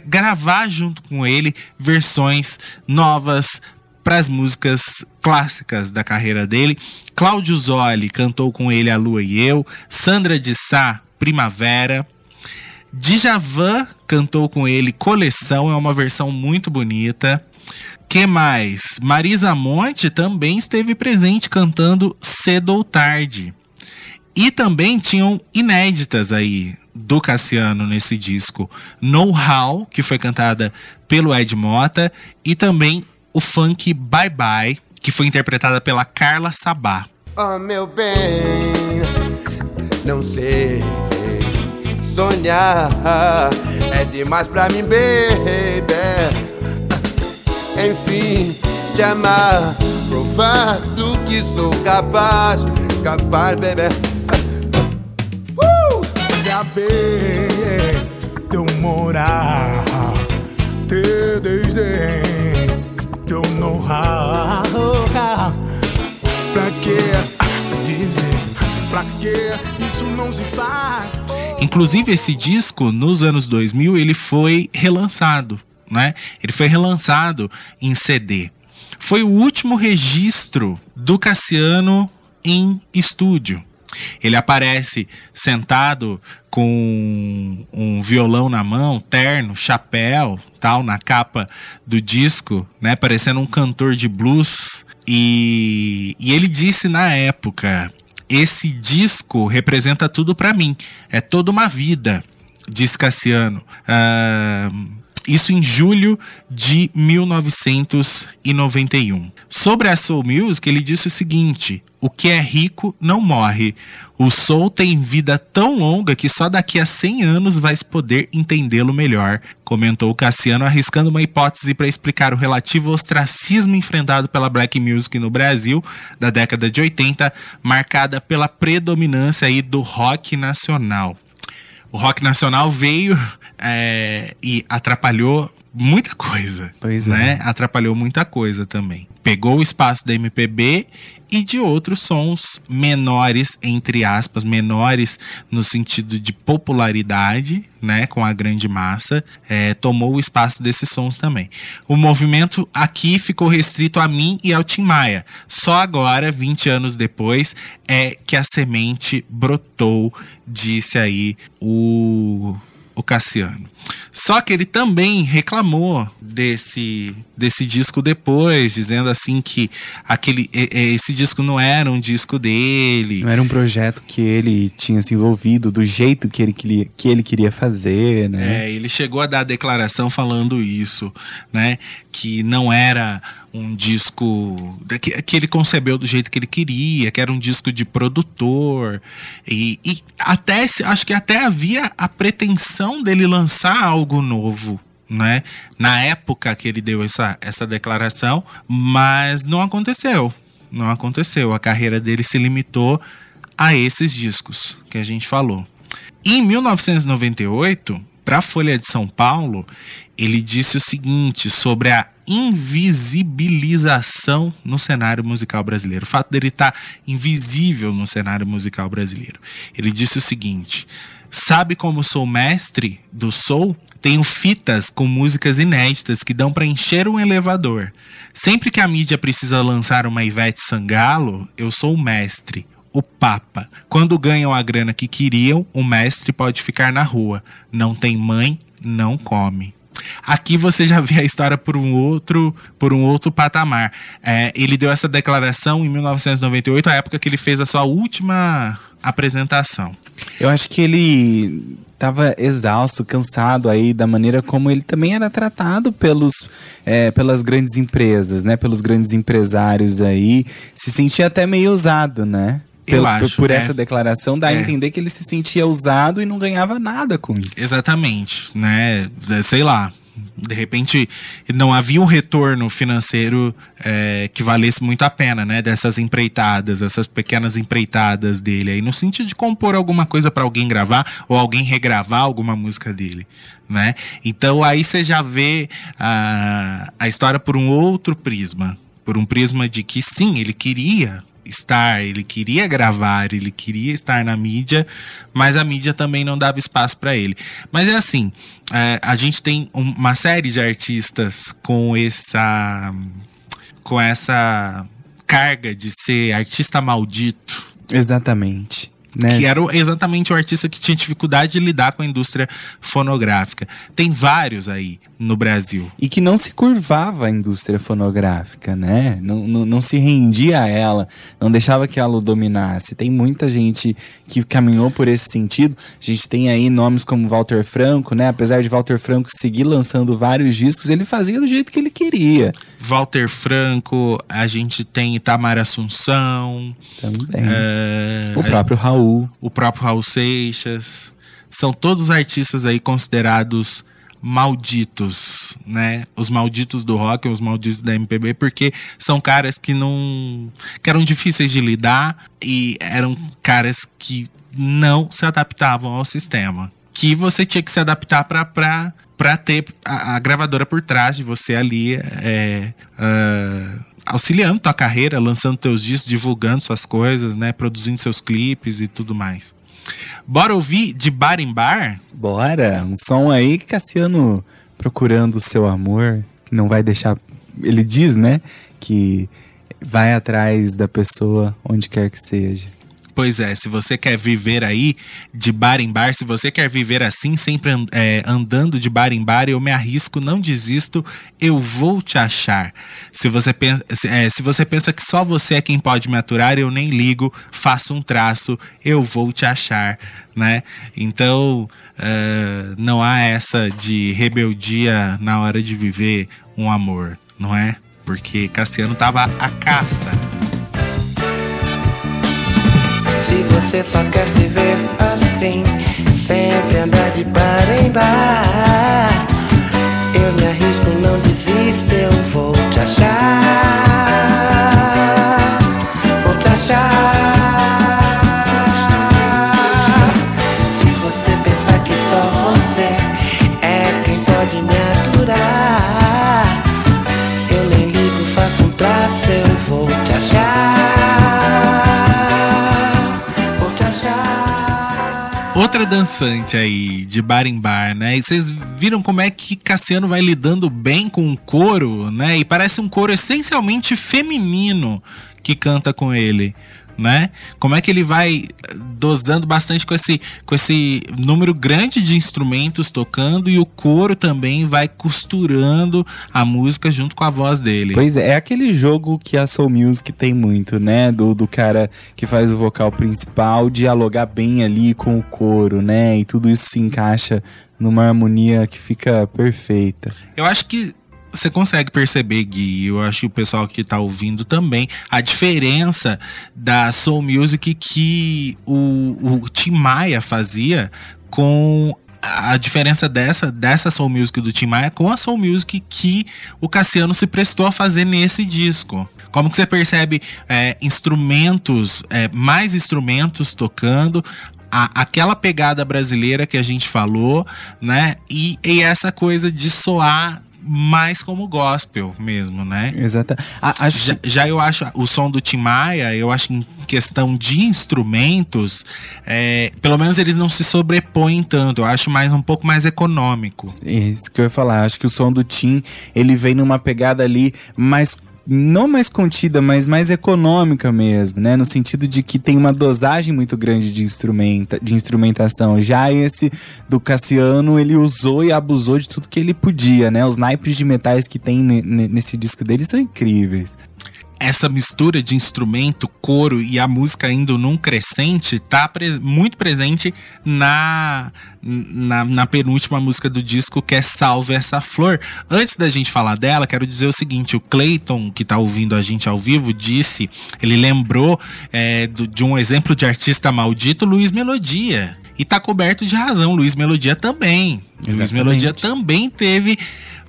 A: gravar junto com ele versões novas para as músicas clássicas da carreira dele. Cláudio Zoli cantou com ele A Lua e Eu, Sandra de Sá, Primavera. Djavan cantou com ele Coleção, é uma versão muito bonita. Que mais? Marisa Monte também esteve presente cantando Cedo ou Tarde. E também tinham inéditas aí do Cassiano nesse disco. Know How, que foi cantada pelo Ed Mota, e também o funk Bye Bye, que foi interpretada pela Carla Sabá.
F: Oh, meu bem, não sei sonhar é demais pra mim, baby. Enfim, te amar, provar do que sou capaz, capaz, baby.
C: Saber teu morar, teu desdém, teu know-how. Pra que dizer? Pra que isso não se faz?
A: Inclusive esse disco nos anos 2000 ele foi relançado, né? Ele foi relançado em CD. Foi o último registro do Cassiano em estúdio. Ele aparece sentado com um violão na mão, terno, chapéu, tal, na capa do disco, né, parecendo um cantor de blues. E, e ele disse na época: esse disco representa tudo pra mim, é toda uma vida, diz Cassiano. Ah, isso em julho de 1991. Sobre a Soul Music, ele disse o seguinte: o que é rico não morre. O soul tem vida tão longa que só daqui a 100 anos vai poder entendê-lo melhor, comentou Cassiano, arriscando uma hipótese para explicar o relativo ostracismo enfrentado pela black music no Brasil da década de 80, marcada pela predominância aí do rock nacional. O rock nacional veio é, e atrapalhou muita coisa.
E: Pois é.
A: né? Atrapalhou muita coisa também. Pegou o espaço da MPB e de outros sons menores, entre aspas, menores no sentido de popularidade, né, com a grande massa, é, tomou o espaço desses sons também. O movimento aqui ficou restrito a mim e ao Tim Maia. Só agora, 20 anos depois, é que a semente brotou, disse aí o o Cassiano. Só que ele também reclamou desse, desse disco depois, dizendo assim que aquele, esse disco não era um disco dele.
E: Não era um projeto que ele tinha se envolvido do jeito que ele queria, que ele queria fazer, né?
A: É, ele chegou a dar a declaração falando isso, né? Que não era um disco que, que ele concebeu do jeito que ele queria, que era um disco de produtor. E, e até acho que até havia a pretensão dele lançar algo novo. Né? Na época que ele deu essa, essa declaração, mas não aconteceu. Não aconteceu. A carreira dele se limitou a esses discos que a gente falou. Em 1998, para a Folha de São Paulo, ele disse o seguinte sobre a invisibilização no cenário musical brasileiro. O fato dele estar invisível no cenário musical brasileiro. Ele disse o seguinte: Sabe como sou mestre do soul? Tenho fitas com músicas inéditas que dão para encher um elevador. Sempre que a mídia precisa lançar uma Ivete Sangalo, eu sou o mestre o Papa. Quando ganham a grana que queriam, o mestre pode ficar na rua. Não tem mãe, não come. Aqui você já vê a história por um outro, por um outro patamar. É, ele deu essa declaração em 1998, a época que ele fez a sua última apresentação.
E: Eu acho que ele estava exausto, cansado aí da maneira como ele também era tratado pelos, é, pelas grandes empresas, né? Pelos grandes empresários aí. Se sentia até meio usado, né?
A: Eu
E: Pelo-
A: acho,
E: por
A: é.
E: essa declaração, dá a
A: É.
E: entender que ele se sentia usado e não ganhava nada com isso.
A: Exatamente, né? Sei lá. De repente, não havia um retorno financeiro é, que valesse muito a pena, né? Dessas empreitadas, essas pequenas empreitadas dele aí, no sentido de compor alguma coisa para alguém gravar ou alguém regravar alguma música dele, né? Então aí você já vê a, a história por um outro prisma, por um prisma de que sim, ele queria estar, ele queria gravar, ele queria estar na mídia, mas a mídia também não dava espaço para ele. Mas é assim, é, a gente tem um- uma série de artistas com essa com essa carga de ser artista maldito,
E: Exatamente. Né?
A: Que era exatamente o artista que tinha dificuldade de lidar com a indústria fonográfica. Tem vários aí no Brasil.
E: E que não se curvava à indústria fonográfica, né? Não, não, não se rendia a ela, não deixava que ela o dominasse. Tem muita gente que caminhou por esse sentido. A gente tem aí nomes como Walter Franco, né? Apesar de Walter Franco seguir lançando vários discos, ele fazia do jeito que ele queria.
A: Walter Franco, a gente tem Itamar Assunção,
E: Também.
A: é,
E: o próprio Raul.
A: O próprio Raul Seixas. São todos artistas aí considerados malditos, né? Os malditos do rock, os malditos da MPB, porque são caras que não. que eram difíceis de lidar e eram caras que não se adaptavam ao sistema. Que você tinha que se adaptar pra Pra ter a, a gravadora por trás de você ali, é, ah, auxiliando tua carreira, lançando teus discos, divulgando suas coisas, né? Produzindo seus clipes e tudo mais. Bora ouvir de bar em bar?
E: Bora, um som aí que Cassiano procurando o seu amor, não vai deixar. Ele diz, né, que vai atrás da pessoa onde quer que seja.
A: Pois é, se você quer viver aí de bar em bar, se você quer viver assim, sempre é, andando de bar em bar, eu me arrisco, não desisto, eu vou te achar. Se você, pensa, é, se você pensa que só você é quem pode me aturar, eu nem ligo, faço um traço, eu vou te achar, né? Então, é, não há essa de rebeldia na hora de viver um amor, não é? Porque Cassiano tava à caça.
D: Se você só quer viver assim, sempre andar de bar em bar, eu me arrisco, não desisto, eu vou te achar. Vou te achar. Se você pensar que só você é quem pode me aturar, eu nem ligo, faço um traço, eu vou te achar.
A: Outra dançante aí, de bar em bar, né? E vocês viram como é que Cassiano vai lidando bem com o coro, né? E parece um coro essencialmente feminino que canta com ele, né? Como é que ele vai dosando bastante com esse, com esse número grande de instrumentos tocando e o coro também vai costurando a música junto com a voz dele.
E: Pois é, é aquele jogo que a Soul Music tem muito, né? Do, do cara que faz o vocal principal dialogar bem ali com o coro, né? E tudo isso se encaixa numa harmonia que fica perfeita.
A: Eu acho que você consegue perceber, Gui, eu acho que o pessoal que tá ouvindo também, a diferença da Soul Music que o, o Tim Maia fazia com a diferença dessa, dessa Soul Music do Tim Maia com a Soul Music que o Cassiano se prestou a fazer nesse disco. Como que você percebe é, instrumentos, é, mais instrumentos tocando, a- aquela pegada brasileira que a gente falou, né? E, e essa coisa de soar mais como gospel mesmo, né?
E: A- acho
A: Já, já eu acho o som do Tim Maia, eu acho que em questão de instrumentos, é, pelo menos eles não se sobrepõem tanto. Eu acho mais um pouco mais econômico.
E: Isso que eu ia falar. Acho que o som do Tim, ele vem numa pegada ali mais. Não mais contida, mas mais econômica mesmo, né? No sentido de que tem uma dosagem muito grande de, instrumenta, de instrumentação. Já esse do Cassiano, ele usou e abusou de tudo que ele podia, né? Os naipes de metais que tem ne- ne- nesse disco dele são incríveis.
A: Essa mistura de instrumento, coro e a música indo num crescente tá pre- muito presente na, na, na penúltima música do disco, que é Salve Essa Flor. Antes da gente falar dela, quero dizer o seguinte: o Clayton, que tá ouvindo a gente ao vivo, disse, ele lembrou é, do- de um exemplo de artista maldito, Luiz Melodia. E tá coberto de razão, Luiz Melodia também. Luiz
E: Exatamente.
A: Melodia também teve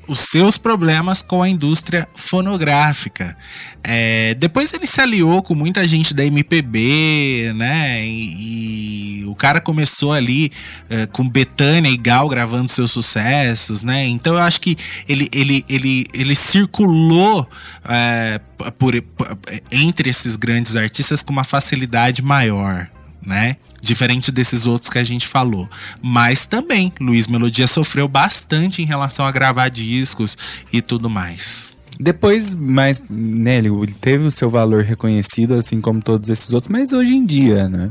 A: os seus problemas com a indústria fonográfica. É, depois ele se aliou com muita gente da MPB, né? E, e o cara começou ali é, com Betânia e Gal gravando seus sucessos, né? Então eu acho que ele, ele, ele, ele circulou é, por, por- entre esses grandes artistas com uma facilidade maior. Né? Diferente desses outros que a gente falou. Mas também, Luiz Melodia sofreu bastante em relação a gravar discos e tudo mais.
E: Depois, mais, né, ele ele teve o seu valor reconhecido, assim como todos esses outros, mas hoje em dia, né?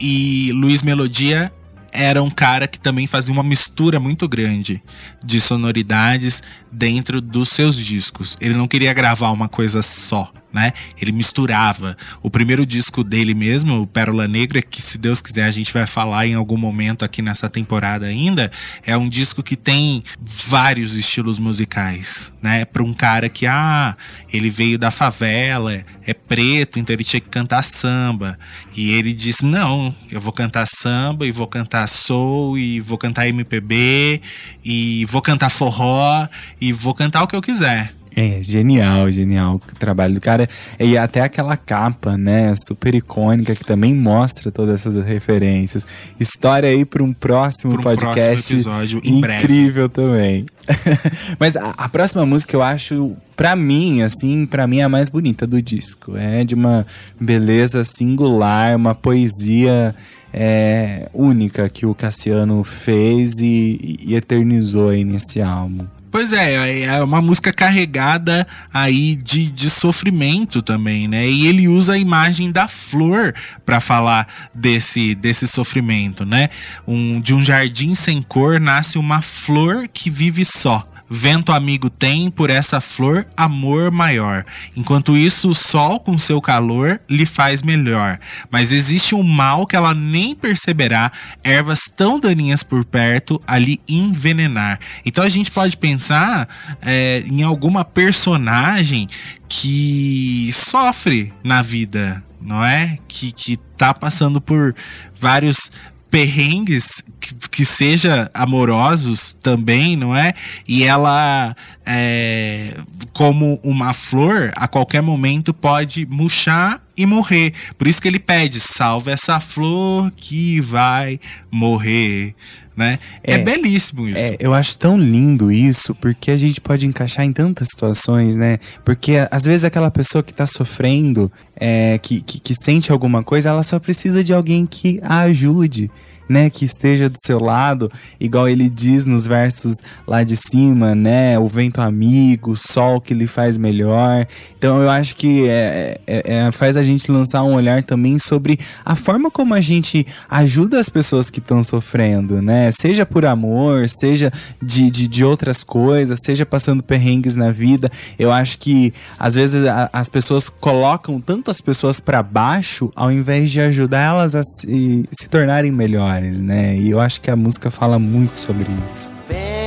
A: E Luiz Melodia era um cara que também fazia uma mistura muito grande de sonoridades dentro dos seus discos. Ele não queria gravar uma coisa só, né? Ele misturava. O primeiro disco dele mesmo, o Pérola Negra, que se Deus quiser a gente vai falar em algum momento aqui nessa temporada ainda, é um disco que tem vários estilos musicais, né? Para um cara que ah, ele veio da favela, é preto, então ele tinha que cantar samba. E ele disse: "Não, eu vou cantar samba e vou cantar soul e vou cantar MPB e vou cantar forró e vou cantar o que eu quiser".
E: É, genial, genial o trabalho do cara. E até aquela capa, né, super icônica, que também mostra todas essas referências. História aí para um próximo
A: Pra um
E: podcast.
A: próximo episódio, em breve.
E: incrível também. Mas a, a próxima música eu acho, pra mim, assim, pra mim é a mais bonita do disco. É de uma beleza singular, uma poesia é, única que o Cassiano fez e, e eternizou aí nesse álbum.
A: Pois é, é uma música carregada aí de, de sofrimento também, né? E ele usa a imagem da flor para falar desse, desse sofrimento, né? Um, de um jardim sem cor nasce uma flor que vive só. Vento amigo tem por essa flor amor maior. Enquanto isso, o sol com seu calor lhe faz melhor. Mas existe um mal que ela nem perceberá, ervas tão daninhas por perto ali envenenar. Então a gente pode pensar é, em alguma personagem que sofre na vida, não é? Que, que tá passando por vários perrengues que, que seja amorosos também, não é? E ela, é, como uma flor, a qualquer momento pode murchar e morrer. Por isso que ele pede: salve essa flor que vai morrer. Né? É,
E: É,
A: belíssimo isso.
E: É, eu acho tão lindo isso, porque a gente pode encaixar em tantas situações, né? Porque às vezes aquela pessoa que tá sofrendo, é, que, que, que sente alguma coisa, ela só precisa de alguém que a ajude. Né, que esteja do seu lado, igual ele diz nos versos lá de cima, né? O vento amigo, o sol que lhe faz melhor. Então eu acho que é, é- é- faz a gente lançar um olhar também sobre a forma como a gente ajuda as pessoas que estão sofrendo, né? Seja por amor, seja de, de, de outras coisas, seja passando perrengues na vida. Eu acho que às vezes a- as pessoas colocam tanto as pessoas para baixo ao invés de ajudar elas a se, se tornarem melhores, né? E eu acho que a música fala muito sobre isso.
D: Vento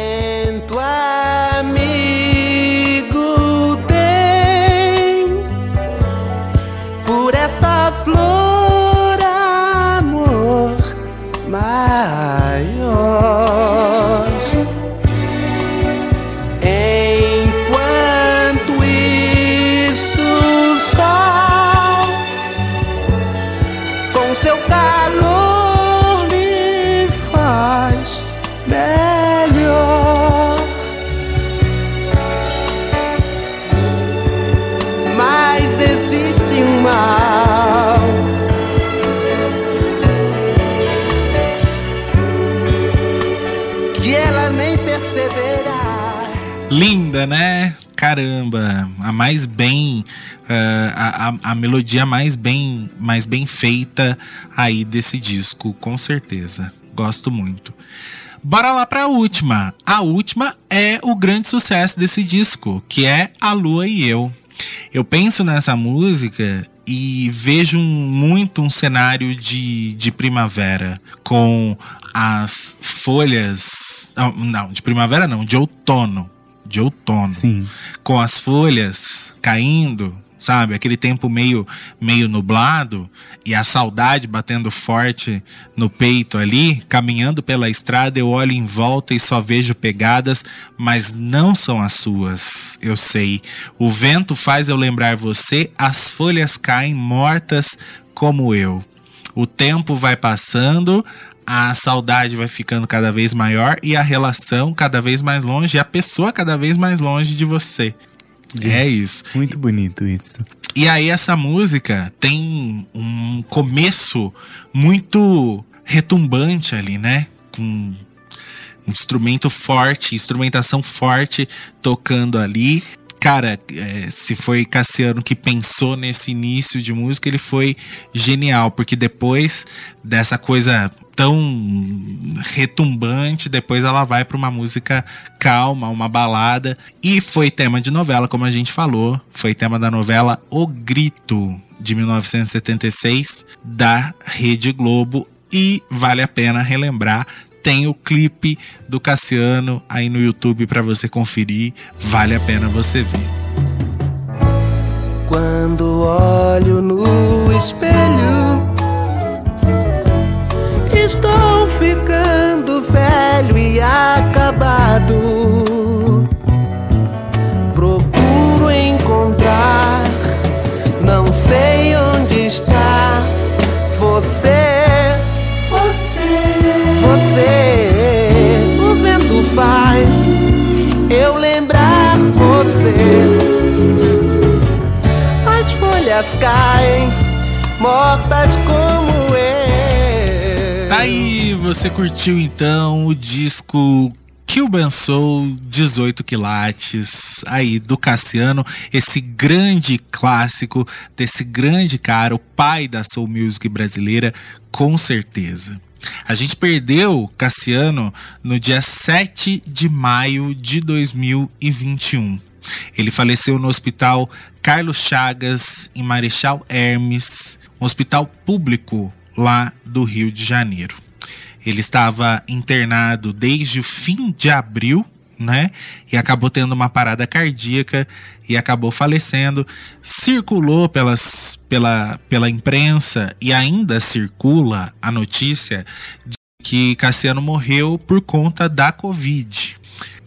A: Linda, né? Caramba, a mais bem, ah, a, a, a melodia mais bem, mais bem feita aí desse disco, com certeza. Gosto muito. Bora lá pra última. A última é o grande sucesso desse disco, que é A Lua e Eu. Eu penso nessa música e vejo muito um cenário de, de primavera, com as folhas. ah, Não, de primavera não, de outono. De outono
E: Sim.
A: com as folhas caindo, sabe? Aquele tempo meio, meio nublado e a saudade batendo forte no peito ali, caminhando pela estrada, eu olho em volta e só vejo pegadas, mas não são as suas, eu sei. O vento faz eu lembrar você, as folhas caem mortas como eu. O tempo vai passando, a saudade vai ficando cada vez maior e a relação cada vez mais longe e a pessoa cada vez mais longe de você. é
E: Gente,
A: isso.
E: Muito bonito isso.
A: E aí essa música tem um começo muito retumbante ali, né? Com um instrumento forte, instrumentação forte tocando ali. cara, é, se foi Cassiano que pensou nesse início de música, ele foi genial, porque depois dessa coisa tão retumbante, depois ela vai para uma música calma, uma balada, e foi tema de novela, como a gente falou, foi tema da novela O Grito, de 1976, da Rede Globo, e vale a pena relembrar tem o clipe do Cassiano aí no YouTube para você conferir. Vale a pena você ver.
D: Quando olho no espelho, estou ficando velho e acabado. Procuro encontrar, não sei onde está você. Você, o vento faz eu lembrar você. As folhas caem, mortas como
A: aí, você curtiu então o disco Cuban Soul 18 quilates aí do Cassiano, esse grande clássico desse grande cara, o pai da soul music brasileira, com certeza. A gente perdeu Cassiano no dia 7 de maio de 2021. Ele faleceu no Hospital Carlos Chagas, em Marechal Hermes, um hospital público lá do Rio de Janeiro. Ele estava internado desde o fim de abril, né? E acabou tendo uma parada cardíaca e acabou falecendo. Circulou pelas, pela, pela imprensa e ainda circula a notícia de que Cassiano morreu por conta da Covid.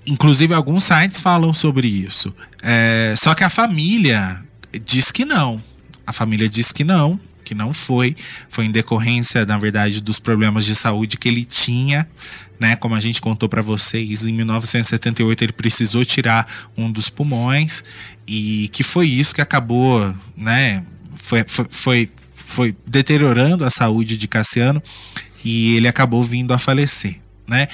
A: Inclusive, alguns sites falam sobre isso. É, só que a família diz que não. A família diz que não, que não foi. Foi em decorrência, na verdade, dos problemas de saúde que ele tinha. Né, como a gente contou para vocês, em 1978 ele precisou tirar um dos pulmões e que foi isso que acabou, né, foi, foi, foi, foi deteriorando a saúde de Cassiano e ele acabou vindo a falecer, né?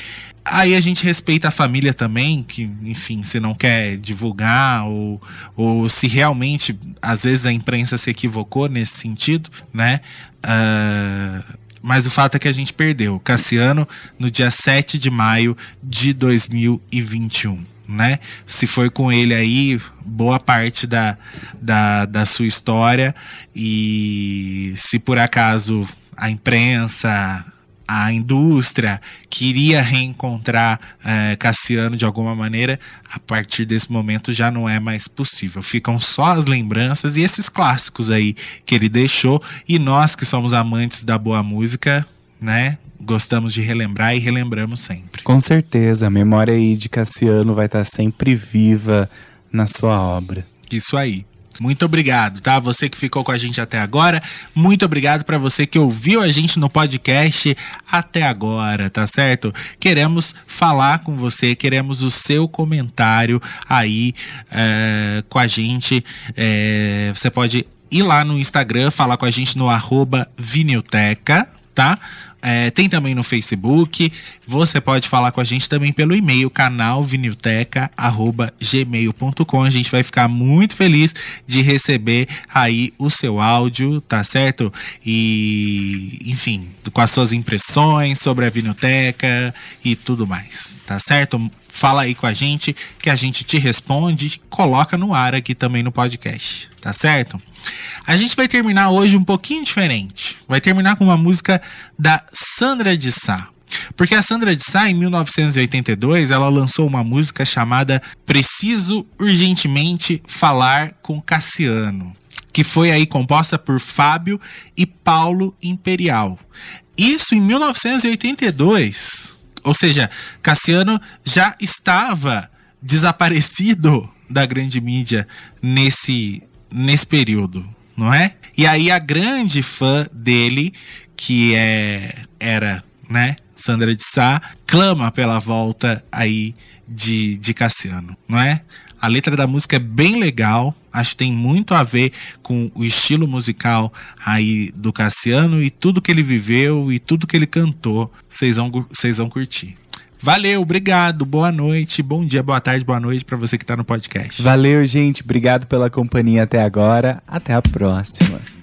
A: Aí a gente respeita a família também, que, enfim, se não quer divulgar, ou, ou se realmente, às vezes, a imprensa se equivocou nesse sentido, né? Uh, mas o fato é que a gente perdeu Cassiano no dia 7 de maio de 2021. Né? Se foi com ele aí boa parte da, da, da sua história e se por acaso a imprensa, a indústria queria reencontrar eh, Cassiano de alguma maneira, a partir desse momento já não é mais possível. Ficam só as lembranças e esses clássicos aí que ele deixou. E nós que somos amantes da boa música, né? Gostamos de relembrar e relembramos sempre.
E: Com certeza, a memória aí de Cassiano vai estar sempre viva na sua obra.
A: Isso aí. Muito obrigado, tá? Você que ficou com a gente até agora. Muito obrigado para você que ouviu a gente no podcast até agora, tá certo? Queremos falar com você, queremos o seu comentário aí é, com a gente. É, você pode ir lá no Instagram, falar com a gente no arroba vinilteca, tá? É, tem também no Facebook. Você pode falar com a gente também pelo e-mail canalvinilteca@gmail.com. A gente vai ficar muito feliz de receber aí o seu áudio, tá certo? E, enfim, com as suas impressões sobre a Vinilteca e tudo mais, tá certo? Fala aí com a gente que a gente te responde, coloca no ar aqui também no podcast, tá certo? A gente vai terminar hoje um pouquinho diferente. Vai terminar com uma música da Sandra de Sá. Porque a Sandra de Sá, em 1982, ela lançou uma música chamada Preciso Urgentemente Falar com Cassiano, que foi aí composta por Fábio e Paulo Imperial. Isso em 1982. Ou seja, Cassiano já estava desaparecido da grande mídia nesse, nesse período, não é? E aí a grande fã dele, que é era, né, Sandra de Sá, clama pela volta aí de, de Cassiano, não é? A letra da música é bem legal, acho que tem muito a ver com o estilo musical aí do Cassiano e tudo que ele viveu e tudo que ele cantou, vocês vão, vocês vão curtir. Valeu, obrigado. Boa noite, bom dia, boa tarde, boa noite pra você que tá no podcast.
B: Valeu, gente. Obrigado pela companhia até agora. Até a próxima.